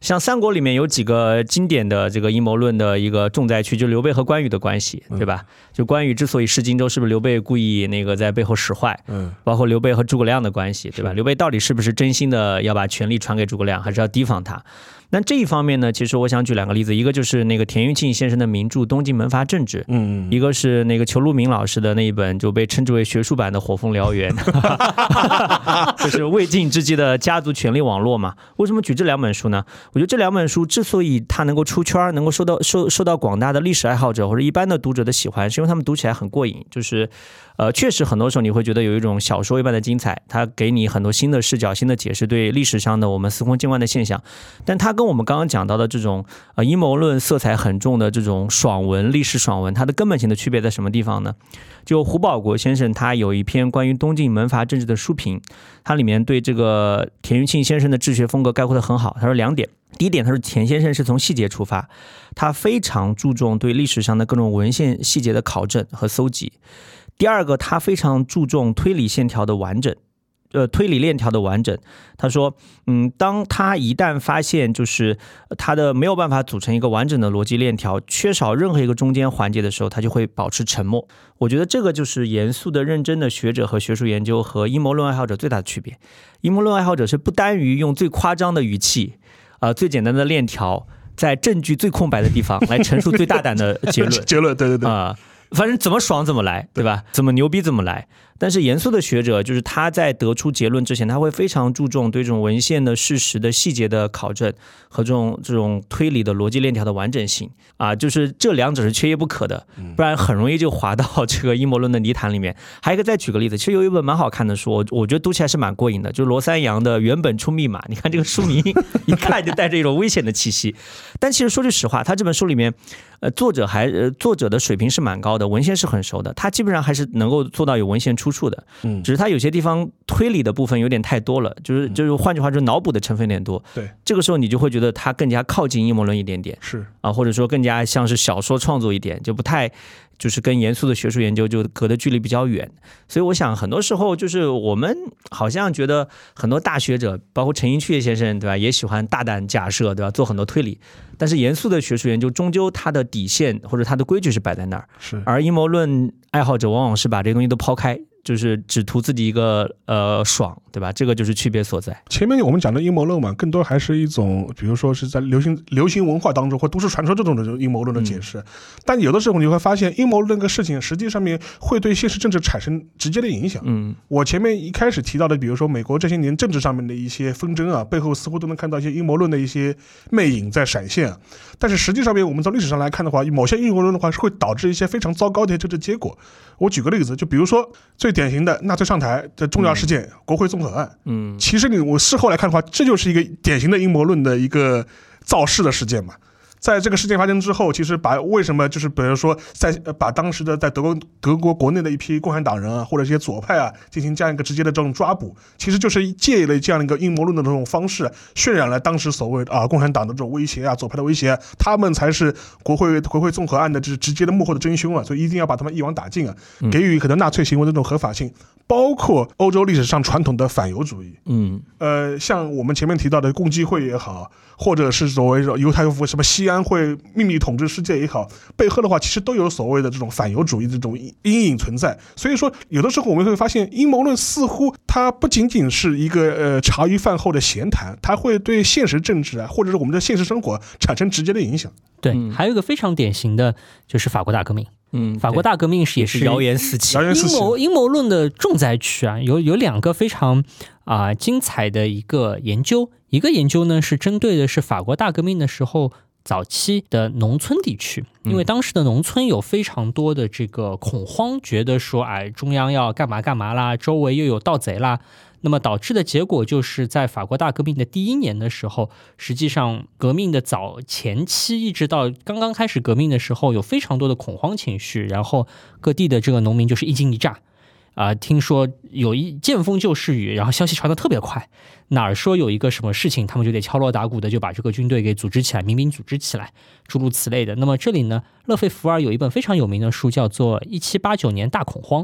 像三国里面有几个经典的这个阴谋论的一个重灾区，就刘备和关羽的关系，对吧？就关羽之所以失荆州，是不是刘备故意那个在背后使坏？嗯包括刘备和诸葛亮的关系，对吧？刘备到底是不是真心的要把权力传给诸葛亮，还是要提防他？那这一方面呢，其实我想举两个例子，一个就是那个田余庆先生的名著《东晋门阀政治》，嗯一个是那个裘路明老师的那一本，就被称之为学术版的《火凤燎原》就是魏晋之际的家族权力网络嘛。为什么举这两本书呢？我觉得这两本书之所以它能够出圈儿，能够受到受受到广大的历史爱好者或者一般的读者的喜欢，是因为他们读起来很过瘾。就是，呃，确实很多时候你会觉得有一种小说一般的精彩，它给你很多新的视角、新的解释，对历史上的我们司空见惯的现象。但它跟我们刚刚讲到的这种呃阴谋论色彩很重的这种爽文、历史爽文，它的根本性的区别在什么地方呢？就胡宝国先生他有一篇关于东晋门阀政治的书评，它里面对这个田余庆先生的治学风格概括的很好。他说两点，第一点，他说田先生是从细节出发，他非常注重对历史上的各种文献细节的考证和搜集。第二个，他非常注重推理线条的完整。呃，推理链条的完整，他说，嗯，当他一旦发现就是呃他的没有办法组成一个完整的逻辑链条，缺少任何一个中间环节的时候，他就会保持沉默。我觉得这个就是严肃的、认真的学者和学术研究和阴谋论爱好者最大的区别。阴谋论爱好者是不单于用最夸张的语气，呃，最简单的链条，在证据最空白的地方来陈述最大胆的结论。结论对对对，啊、反正怎么爽怎么来，对吧？怎么牛逼怎么来。但是严肃的学者，就是他在得出结论之前，他会非常注重对这种文献的事实的细节的考证和这种这种推理的逻辑链条的完整性啊，就是这两者是缺一不可的，不然很容易就滑到这个阴谋论的泥潭里面。还有一个，再举个例子，其实有一本蛮好看的书，我我觉得读起来是蛮过瘾的，就是罗三阳的《原本出密码》。你看这个书名，一看就带着一种危险的气息。但其实说句实话，他这本书里面。呃，作者还呃，作者的水平是蛮高的，文献是很熟的，他基本上还是能够做到有文献出处的。嗯，只是他有些地方推理的部分有点太多了，就是就是换句话说，脑补的成分有点多。对，这个时候你就会觉得他更加靠近阴谋论一点点。是啊，或者说更加像是小说创作一点，就不太。就是跟严肃的学术研究就隔的距离比较远，所以我想很多时候就是我们好像觉得很多大学者，包括陈寅恪先生，对吧，也喜欢大胆假设，对吧，做很多推理。但是严肃的学术研究终究它的底线或者它的规矩是摆在那儿，是。而阴谋论爱好者往往是把这些东西都抛开。就是只图自己一个呃爽，对吧？这个就是区别所在。前面我们讲的阴谋论嘛，更多还是一种，比如说是在流行流行文化当中或都市传说这种的阴谋论的解释。但有的时候你会发现，阴谋论这个事情实际上面会对现实政治产生直接的影响。嗯，我前面一开始提到的，比如说美国这些年政治上面的一些纷争啊，背后似乎都能看到一些阴谋论的一些魅影在闪现。但是实际上面，我们从历史上来看的话，某些阴谋论的话是会导致一些非常糟糕的政治结果。我举个例子，就比如说最典型的纳粹上台的重要事件——国会纵火案。嗯，其实你我事后来看的话，这就是一个典型的阴谋论的一个造势的事件嘛。在这个事件发生之后，其实把为什么就是比如说在把当时的在德国德国国内的一批共产党人啊，或者一些左派啊，进行这样一个直接的这种抓捕，其实就是借了这样一个阴谋论的这种方式，渲染了当时所谓啊共产党的这种威胁啊，左派的威胁，他们才是国会国会综合案的这是直接的幕后的真凶啊，所以一定要把他们一网打尽啊，给予可能纳粹行为的这种合法性，包括欧洲历史上传统的反犹主义，嗯，呃，像我们前面提到的共济会也好。或者是所谓犹太复什么西安会秘密统治世界也好，背后的话其实都有所谓的这种反犹主义这种阴影存在。所以说，有的时候我们会发现，阴谋论似乎它不仅仅是一个呃茶余饭后的闲谈，它会对现实政治啊，或者是我们的现实生活产生直接的影响。对，还有一个非常典型的就是法国大革命。嗯，法国大革命是也是谣言四起，阴谋阴谋论的重灾区啊。有有两个非常啊精彩的一个研究。一个研究呢是针对的是法国大革命的时候早期的农村地区，因为当时的农村有非常多的这个恐慌，觉得说哎中央要干嘛干嘛啦，周围又有盗贼啦，那么导致的结果就是在法国大革命的第一年的时候，实际上革命的早前期一直到刚刚开始革命的时候，有非常多的恐慌情绪，然后各地的这个农民就是一惊一乍。啊，听说有一见风就是雨，然后消息传的特别快，哪儿说有一个什么事情，他们就得敲锣打鼓的就把这个军队给组织起来，民兵组织起来，诸如此类的。那么这里呢，勒费福尔有一本非常有名的书，叫做《一七八九年大恐慌》，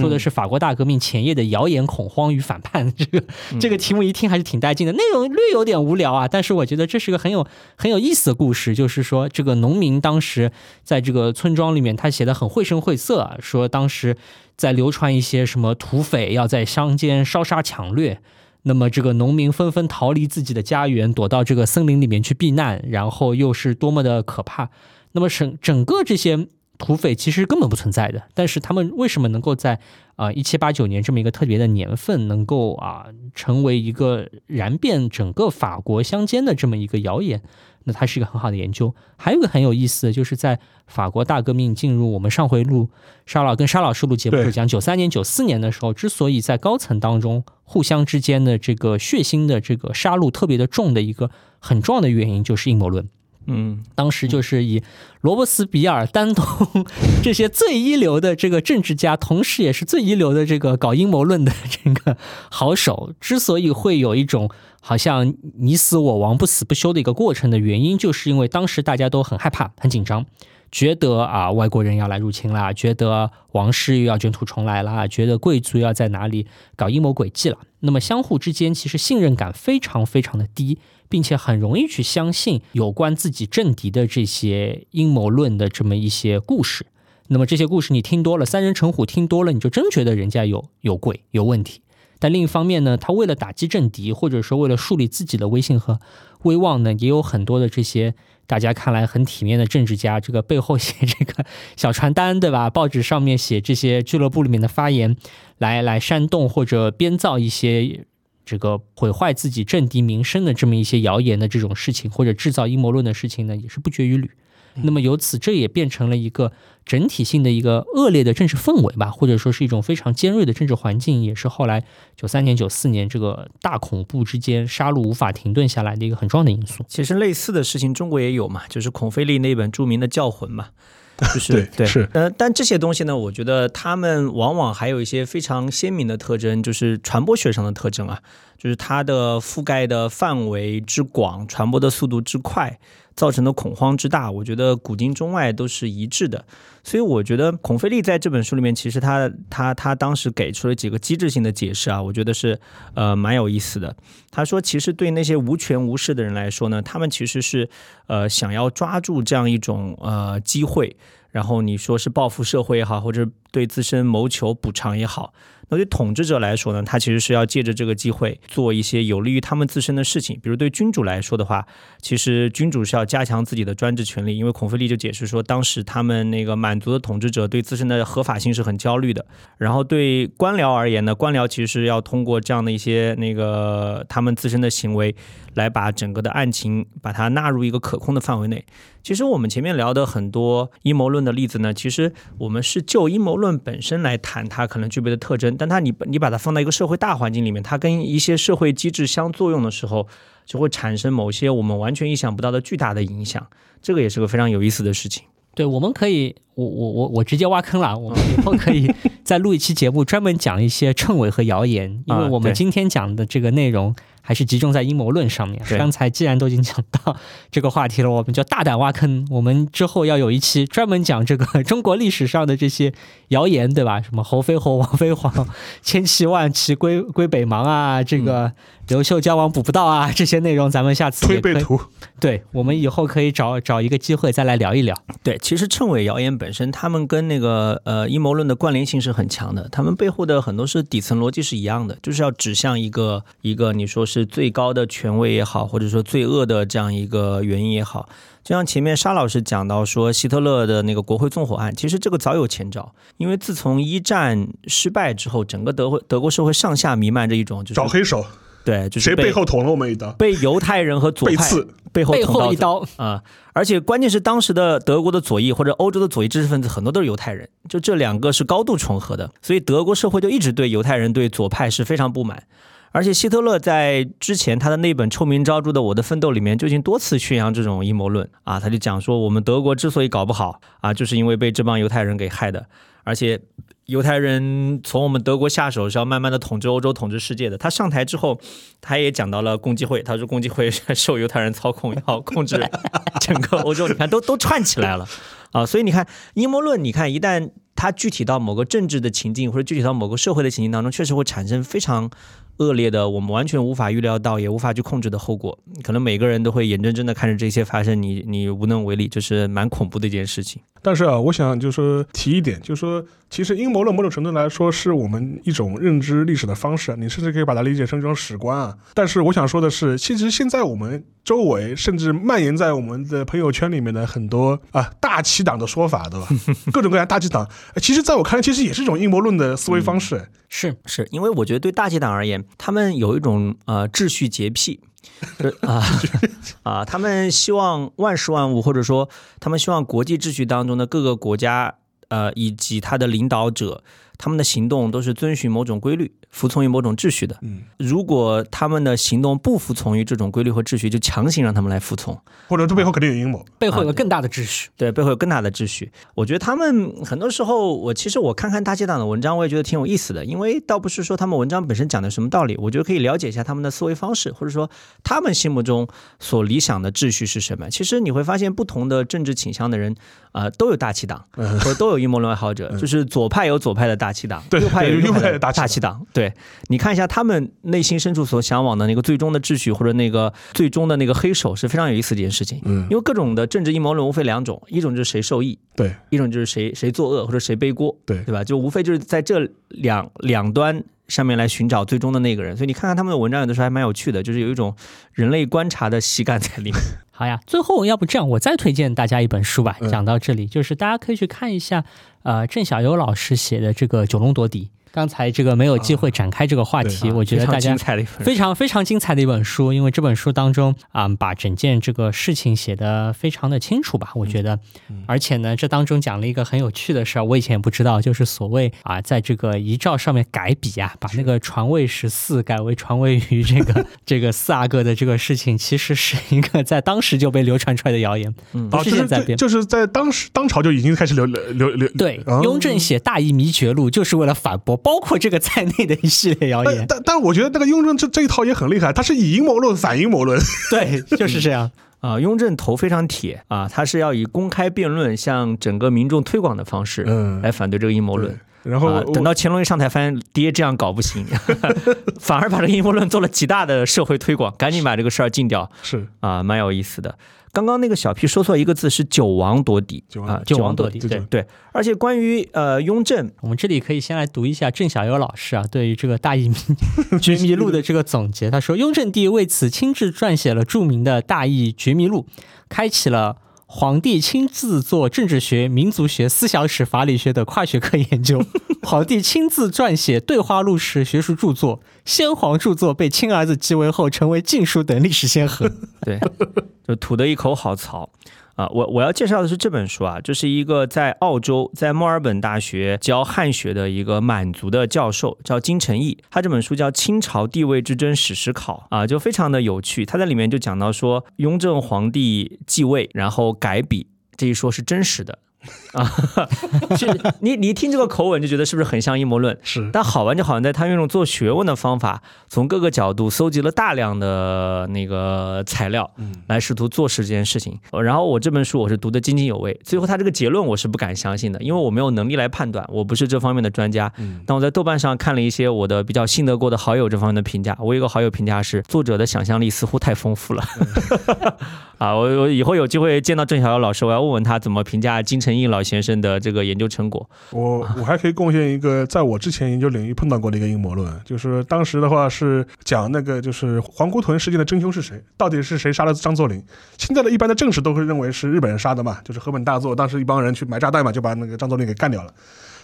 说的是法国大革命前夜的谣言、恐慌与反叛。这个这个题目一听还是挺带劲的，内容略有点无聊啊，但是我觉得这是个很有很有意思的故事，就是说这个农民当时在这个村庄里面，他写的很绘声绘色啊，说当时。在流传一些什么土匪要在乡间烧杀抢掠，那么这个农民纷纷逃离自己的家园，躲到这个森林里面去避难，然后又是多么的可怕。那么整整个这些土匪其实根本不存在的，但是他们为什么能够在啊一七八九年这么一个特别的年份，能够啊成为一个燃遍整个法国乡间的这么一个谣言？那它是一个很好的研究，还有一个很有意思的就是在法国大革命进入我们上回录沙老跟沙老师录节目讲九三年九四年的时候，之所以在高层当中互相之间的这个血腥的这个杀戮特别的重的一个很重要的原因就是阴谋论。嗯，当时就是以罗伯斯比尔、丹东这些最一流的这个政治家，同时也是最一流的这个搞阴谋论的这个好手，之所以会有一种好像你死我亡、不死不休的一个过程的原因，就是因为当时大家都很害怕、很紧张，觉得啊外国人要来入侵啦，觉得王室又要卷土重来啦，觉得贵族要在哪里搞阴谋诡计了。那么相互之间其实信任感非常非常的低。并且很容易去相信有关自己政敌的这些阴谋论的这么一些故事。那么这些故事你听多了，三人成虎听多了，你就真觉得人家有有鬼有问题。但另一方面呢，他为了打击政敌，或者说为了树立自己的威信和威望呢，也有很多的这些大家看来很体面的政治家，这个背后写这个小传单，对吧？报纸上面写这些俱乐部里面的发言，来来煽动或者编造一些这个毁坏自己政敌名声的这么一些谣言的这种事情，或者制造阴谋论的事情呢，也是不绝于缕。那么由此，这也变成了一个整体性的一个恶劣的政治氛围吧，或者说是一种非常尖锐的政治环境，也是后来九三年、九四年这个大恐怖之间杀戮无法停顿下来的一个很重要的因素。其实类似的事情中国也有嘛，就是孔飞利那本著名的《教魂》嘛，就是对是呃，但这些东西呢，我觉得他们往往还有一些非常鲜明的特征，就是传播学上的特征啊，就是它的覆盖的范围之广，传播的速度之快。造成的恐慌之大，我觉得古今中外都是一致的。所以我觉得孔飞利在这本书里面，其实他他他当时给出了几个机制性的解释啊，我觉得是呃蛮有意思的。他说，其实对那些无权无势的人来说呢，他们其实是呃想要抓住这样一种呃机会，然后你说是报复社会也好，或者对自身谋求补偿也好。那对统治者来说呢，他其实是要借着这个机会做一些有利于他们自身的事情。比如对君主来说的话，其实君主是要加强自己的专制权利，因为孔飞利就解释说，当时他们那个满族的统治者对自身的合法性是很焦虑的。然后对官僚而言呢，官僚其实是要通过这样的一些那个他们自身的行为。来把整个的案情把它纳入一个可控的范围内。其实我们前面聊的很多阴谋论的例子呢，其实我们是就阴谋论本身来谈它可能具备的特征。但它你你把它放到一个社会大环境里面，它跟一些社会机制相作用的时候，就会产生某些我们完全意想不到的巨大的影响。这个也是个非常有意思的事情。对，我们可以，我我我我直接挖坑了。我们以后可以再录一期节目，专门讲一些谶纬和谣言，因为我们今天讲的这个内容。还是集中在阴谋论上面。刚才既然都已经讲到这个话题了，我们就大胆挖坑。我们之后要有一期专门讲这个中国历史上的这些谣言，对吧？什么侯飞侯、王飞黄、千骑万骑归归北邙啊，这个刘秀交往补不到啊，这些内容咱们下次推背图。对，我们以后可以找找一个机会再来聊一聊。对，其实谶纬谣言本身，他们跟那个呃阴谋论的关联性是很强的，他们背后的很多是底层逻辑是一样的，就是要指向一个一个你说是。最高的权威也好，或者说最恶的这样一个原因也好，就像前面沙老师讲到说，希特勒的那个国会纵火案，其实这个早有前兆。因为自从一战失败之后，整个德国德国社会上下弥漫着一种就是找黑手，对，就是谁背后捅了我们一刀，被犹太人和左派背后捅一刀啊！而且关键是当时的德国的左翼或者欧洲的左翼知识分子很多都是犹太人，就这两个是高度重合的，所以德国社会就一直对犹太人对左派是非常不满。而且希特勒在之前他的那本臭名昭著的《我的奋斗》里面就已经多次宣扬这种阴谋论啊，他就讲说我们德国之所以搞不好啊，就是因为被这帮犹太人给害的，而且犹太人从我们德国下手是要慢慢的统治欧洲、统治世界的。他上台之后，他也讲到了共济会，他说共济会受犹太人操控，要控制 整个欧洲，你看都都串起来了啊，所以你看阴谋论，你看一旦它具体到某个政治的情境或者具体到某个社会的情境当中，确实会产生非常。恶劣的，我们完全无法预料到，也无法去控制的后果，可能每个人都会眼睁睁的看着这些发生，你你无能为力，这是蛮恐怖的一件事情。但是啊，我想就是说提一点，就是说，其实阴谋论某种程度来说是我们一种认知历史的方式，你甚至可以把它理解成一种史观啊。但是我想说的是，其实现在我们周围甚至蔓延在我们的朋友圈里面的很多啊大旗党的说法，对吧？各种各样大旗党，其实在我看来，其实也是一种阴谋论的思维方式。是是，因为我觉得对大旗党而言，他们有一种呃秩序洁癖。啊 啊！他们希望万事万物，或者说他们希望国际秩序当中的各个国家，呃，以及他的领导者。他们的行动都是遵循某种规律，服从于某种秩序的。嗯，如果他们的行动不服从于这种规律和秩序，就强行让他们来服从，或者这背后肯定有阴谋，背后有个更大的秩序。对，背后有更大的秩序。我觉得他们很多时候，我其实我看看大街党的文章，我也觉得挺有意思的。因为倒不是说他们文章本身讲的什么道理，我觉得可以了解一下他们的思维方式，或者说他们心目中所理想的秩序是什么。其实你会发现，不同的政治倾向的人啊，都有大气党，或者都有阴谋论爱好者，就是左派有左派的大气党，右派有右派的大气党。对你看一下他们内心深处所向往的那个最终的秩序，或者那个最终的那个黑手，是非常有意思的一件事情。嗯，因为各种的政治阴谋论无非两种，一种就是谁受益，对；一种就是谁谁作恶或者谁背锅，对，对吧？就无非就是在这两两端上面来寻找最终的那个人。所以你看看他们的文章，有的时候还蛮有趣的，就是有一种人类观察的喜感在里面。好呀，最后要不这样，我再推荐大家一本书吧。嗯讲到这里，就是大家可以去看一下，呃，郑晓游老师写的这个《九龙夺嫡》。刚才这个没有机会展开这个话题，对我觉得大家非常非常精彩的一本书，因为这本书当中啊、把整件这个事情写得非常的清楚吧，我觉得，而且呢，这当中讲了一个很有趣的事儿，我以前也不知道，就是所谓啊，在这个遗诏上面改笔啊，把那个传位十四改为传位于这个 这个四阿哥的这个事情，其实是一个在当时就被流传出来的谣言，不啊，就是是现在编。是就是在当时当朝就已经开始流流流流对，啊雍正写《大义弥绝录》就是为了反驳包括这个在内的一系列谣言。但但但我觉得那个雍正这这一套也很厉害，他是以阴谋论反阴谋论。对，就是这样。啊，雍正头非常铁啊，他是要以公开辩论向整个民众推广的方式嗯来反对这个阴谋论。然后啊等到乾隆一上台，发现爹这样搞不行，反而把这个阴谋论做了极大的社会推广，赶紧把这个事儿禁掉是啊，蛮有意思的。刚刚那个小 P 说错一个字，是九王夺嫡九王啊，九王王夺嫡对对。而且关于呃雍正我们这里可以先来读一下郑小优老师啊对于这个《大义迷 绝迷录》的这个总结。他说，雍正帝为此亲自撰写了著名的《大义绝迷录》，开启了皇帝亲自做政治学、民族学、思想史、法理学的跨学科研究。皇帝亲自撰写对话录史学术著作，先皇著作被亲儿子继位后成为禁书等历史先河。对，就吐得一口好槽。啊，我我要介绍的是这本书啊，就是一个在澳洲在墨尔本大学教汉学的一个满族的教授，叫金承义。他这本书叫《清朝帝位之争史实考》啊，就非常的有趣。他在里面就讲到说，雍正皇帝继位，然后改笔，这一说是真实的。啊，是你你一听这个口吻就觉得是不是很像阴谋论？是但好玩就好玩在他用一种做学问的方法，从各个角度搜集了大量的那个材料，嗯来试图做实这件事情。呃然后我这本书我是读得津津有味，最后他这个结论我是不敢相信的，因为我没有能力来判断，我不是这方面的专家。嗯但我在豆瓣上看了一些我的比较信得过的好友这方面的评价，我有一个好友评价是作者的想象力似乎太丰富了。啊，我我以后有机会见到郑晓瑶老师，我要问问他怎么评价金承义老先生的这个研究成果。我我还可以贡献一个在我之前研究领域碰到过的一个阴谋论，就是当时的话是讲那个就是皇姑屯事件的真凶是谁，到底是谁杀了张作霖？现在的一般的正史都会认为是日本人杀的嘛，就是河本大作当时一帮人去埋炸弹嘛，就把那个张作霖给干掉了。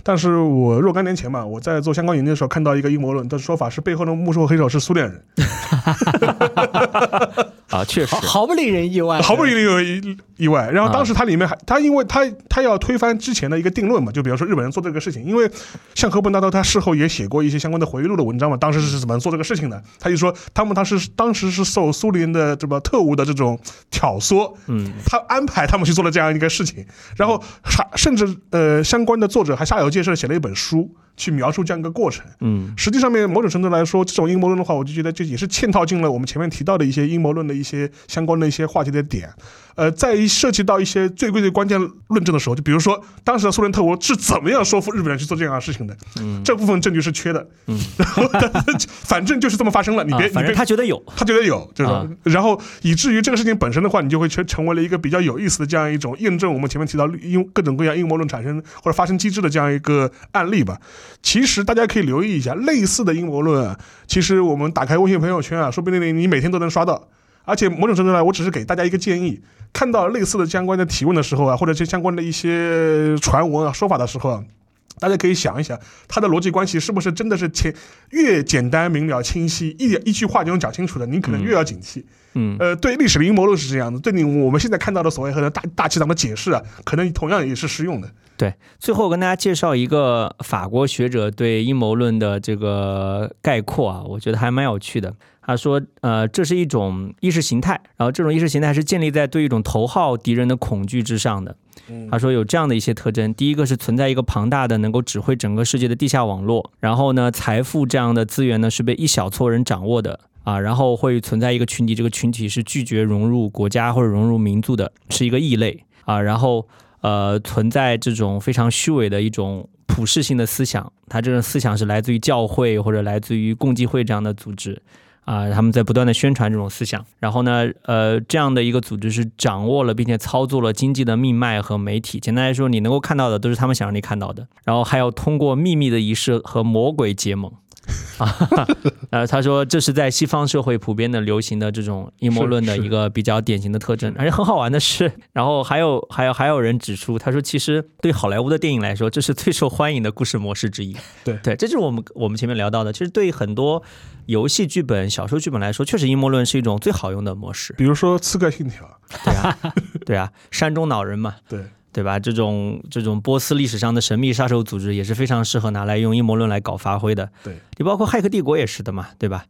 但是我若干年前吧，我在做相关研究的时候看到一个阴谋论的说法是背后的幕后黑手是苏联人，啊，确实。毫，不令人意外，毫不容易有意意外。然后当时它里面还，他因为他他要推翻之前的一个定论嘛，就比如说日本人做这个事情，因为像河本大道他事后也写过一些相关的回忆录的文章嘛，当时是怎么做这个事情的？他就说他们当时当时是受苏联的这么特务的这种挑唆，嗯，他安排他们去做了这样一个事情，然后还甚至呃相关的作者还下有介绍写了一本书去描述这样一个过程。嗯，实际上面某种程度来说，这种阴谋论的话，我就觉得这也是嵌套进了我们前面提到的一些阴谋论的一些相关的一些话题的点。呃，在一涉及到一些最最最关键论证的时候，就比如说当时的苏联特务是怎么样说服日本人去做这样的事情的，嗯这部分证据是缺的。嗯，然 后反正就是这么发生了，你别、啊反正他觉得有，他觉得有这种，啊然后以至于这个事情本身的话，你就会成成为了一个比较有意思的这样一种验证我们前面提到因各种各样阴谋论产生或者发生机制的这样一个案例吧。其实大家可以留意一下，类似的阴谋论啊，其实我们打开微信朋友圈啊，说不定你每天都能刷到。而且某种程度上，我只是给大家一个建议：看到类似的相关的提问的时候啊，或者这相关的一些传闻啊、说法的时候啊，大家可以想一想，它的逻辑关系是不是真的是简越简单明了清晰，一点一句话就能讲清楚的，你可能越要警惕。嗯，呃，对历史的阴谋论是这样的，对你我们现在看到的所谓和大大气党的解释啊，可能同样也是适用的。对。最后我跟大家介绍一个法国学者对阴谋论的这个概括啊，我觉得还蛮有趣的。他说，呃，这是一种意识形态，然后这种意识形态是建立在对一种头号敌人的恐惧之上的。他说有这样的一些特征：第一个是存在一个庞大的能够指挥整个世界的地下网络，然后呢，财富这样的资源呢是被一小撮人掌握的。啊，然后会存在一个群体，这个群体是拒绝融入国家或者融入民族的，是一个异类啊。然后呃，存在这种非常虚伪的一种普世性的思想，它这种思想是来自于教会或者来自于共济会这样的组织啊，他们在不断的宣传这种思想。然后呢，呃，这样的一个组织是掌握了并且操作了经济的命脉和媒体。简单来说，你能够看到的都是他们想让你看到的。然后还要通过秘密的仪式和魔鬼结盟。啊，呃，他说这是在西方社会普遍的流行的这种阴谋论的一个比较典型的特征，而且很好玩的是，然后还有还有还有人指出，他说其实对好莱坞的电影来说，这是最受欢迎的故事模式之一。对对，这就是我们我们前面聊到的，其实对很多游戏剧本、小说剧本来说，确实阴谋论是一种最好用的模式。比如说《刺客信条》，对啊，对啊，山中老人嘛，对，对吧？这种这种波斯历史上的神秘杀手组织也是非常适合拿来用阴谋论来搞发挥的。对，你包括《骇客帝国》也是的嘛，对吧？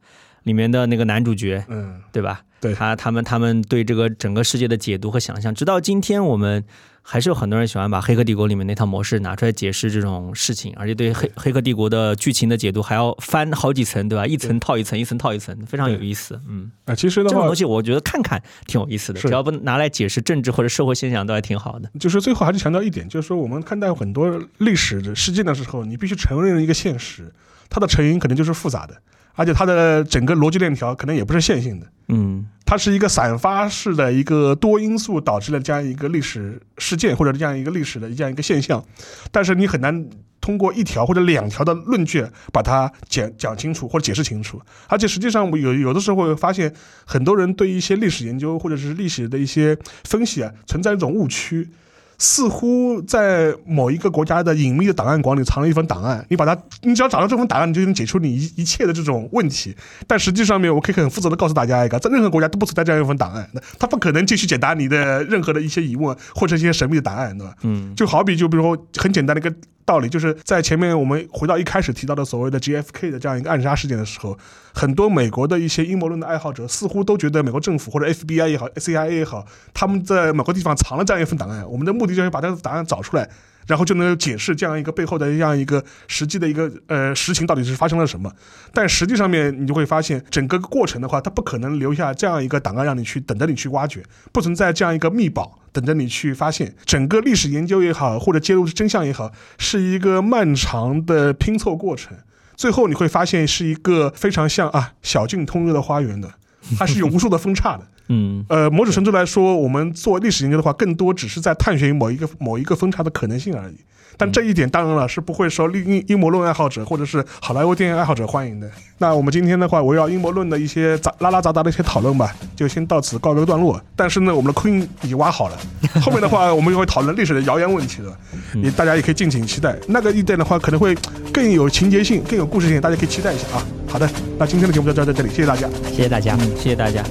里面的那个男主角，嗯，对吧？对他他们他们对这个整个世界的解读和想象，直到今天我们还是有很多人喜欢把《黑客帝国》里面那套模式拿出来解释这种事情，而且对黑《黑客帝国》的剧情的解读还要翻好几层，对吧？一层套一层，一层套一层，非常有意思。嗯，啊，其实这种东，西我觉得看看挺有意思的，只要不拿来解释政治或者社会现象，都还挺好的。就是最后还是强调一点，就是说我们看待很多历史的事件的时候，你必须承认一个现实，它的成因可能就是复杂的，而且它的整个逻辑链条可能也不是线性的。嗯它是一个散发式的一个多因素导致了这样一个历史事件或者这样一个历史的这样一个现象，但是你很难通过一条或者两条的论据把它讲讲清楚或者解释清楚。而且实际上，我有有的时候会发现，很多人对一些历史研究或者是历史的一些分析啊，存在一种误区。似乎在某一个国家的隐秘的档案馆里藏了一份档案，你把它，你只要找到这份档案，你就能解除你一一切的这种问题。但实际上面，我可以很负责的告诉大家一个，在任何国家都不存在这样一份档案，那它不可能继续解答你的任何的一些疑问或者一些神秘的答案，对吧？嗯就好比就比如说很简单的一个道理，就是在前面我们回到一开始提到的所谓的 JFK 的这样一个暗杀事件的时候，很多美国的一些阴谋论的爱好者似乎都觉得美国政府或者 FBI 也好，CIA 也好，他们在某个地方藏了这样一份档案，我们的目的就是把这个档案找出来。然后就能解释这样一个背后的这样一个实际的一个呃实情到底是发生了什么，但实际上面你就会发现，整个过程的话，它不可能留下这样一个档案让你去等着你去挖掘，不存在这样一个密保等着你去发现。整个历史研究也好，或者揭露真相也好，是一个漫长的拼凑过程。最后你会发现是一个非常像啊小径通幽的花园的，它是有无数的分叉的。嗯呃，某种程度来说，我们做历史研究的话，更多只是在探寻某一个某一个分叉的可能性而已。但这一点当然了是不会受阴阴谋论爱好者或者是好莱坞电影爱好者欢迎的。那我们今天的话，围绕阴谋论的一些杂拉拉杂杂的一些讨论吧，就先到此告一个段落。但是呢，我们的坑已经挖好了，后面的话我们就会讨论历史的谣言问题了，你大家也可以敬请期待。那个一代的话可能会更有情节性、更有故事性，大家可以期待一下啊。好的，那今天的节目就到这里，谢谢大家。谢谢大家。嗯，谢谢大家。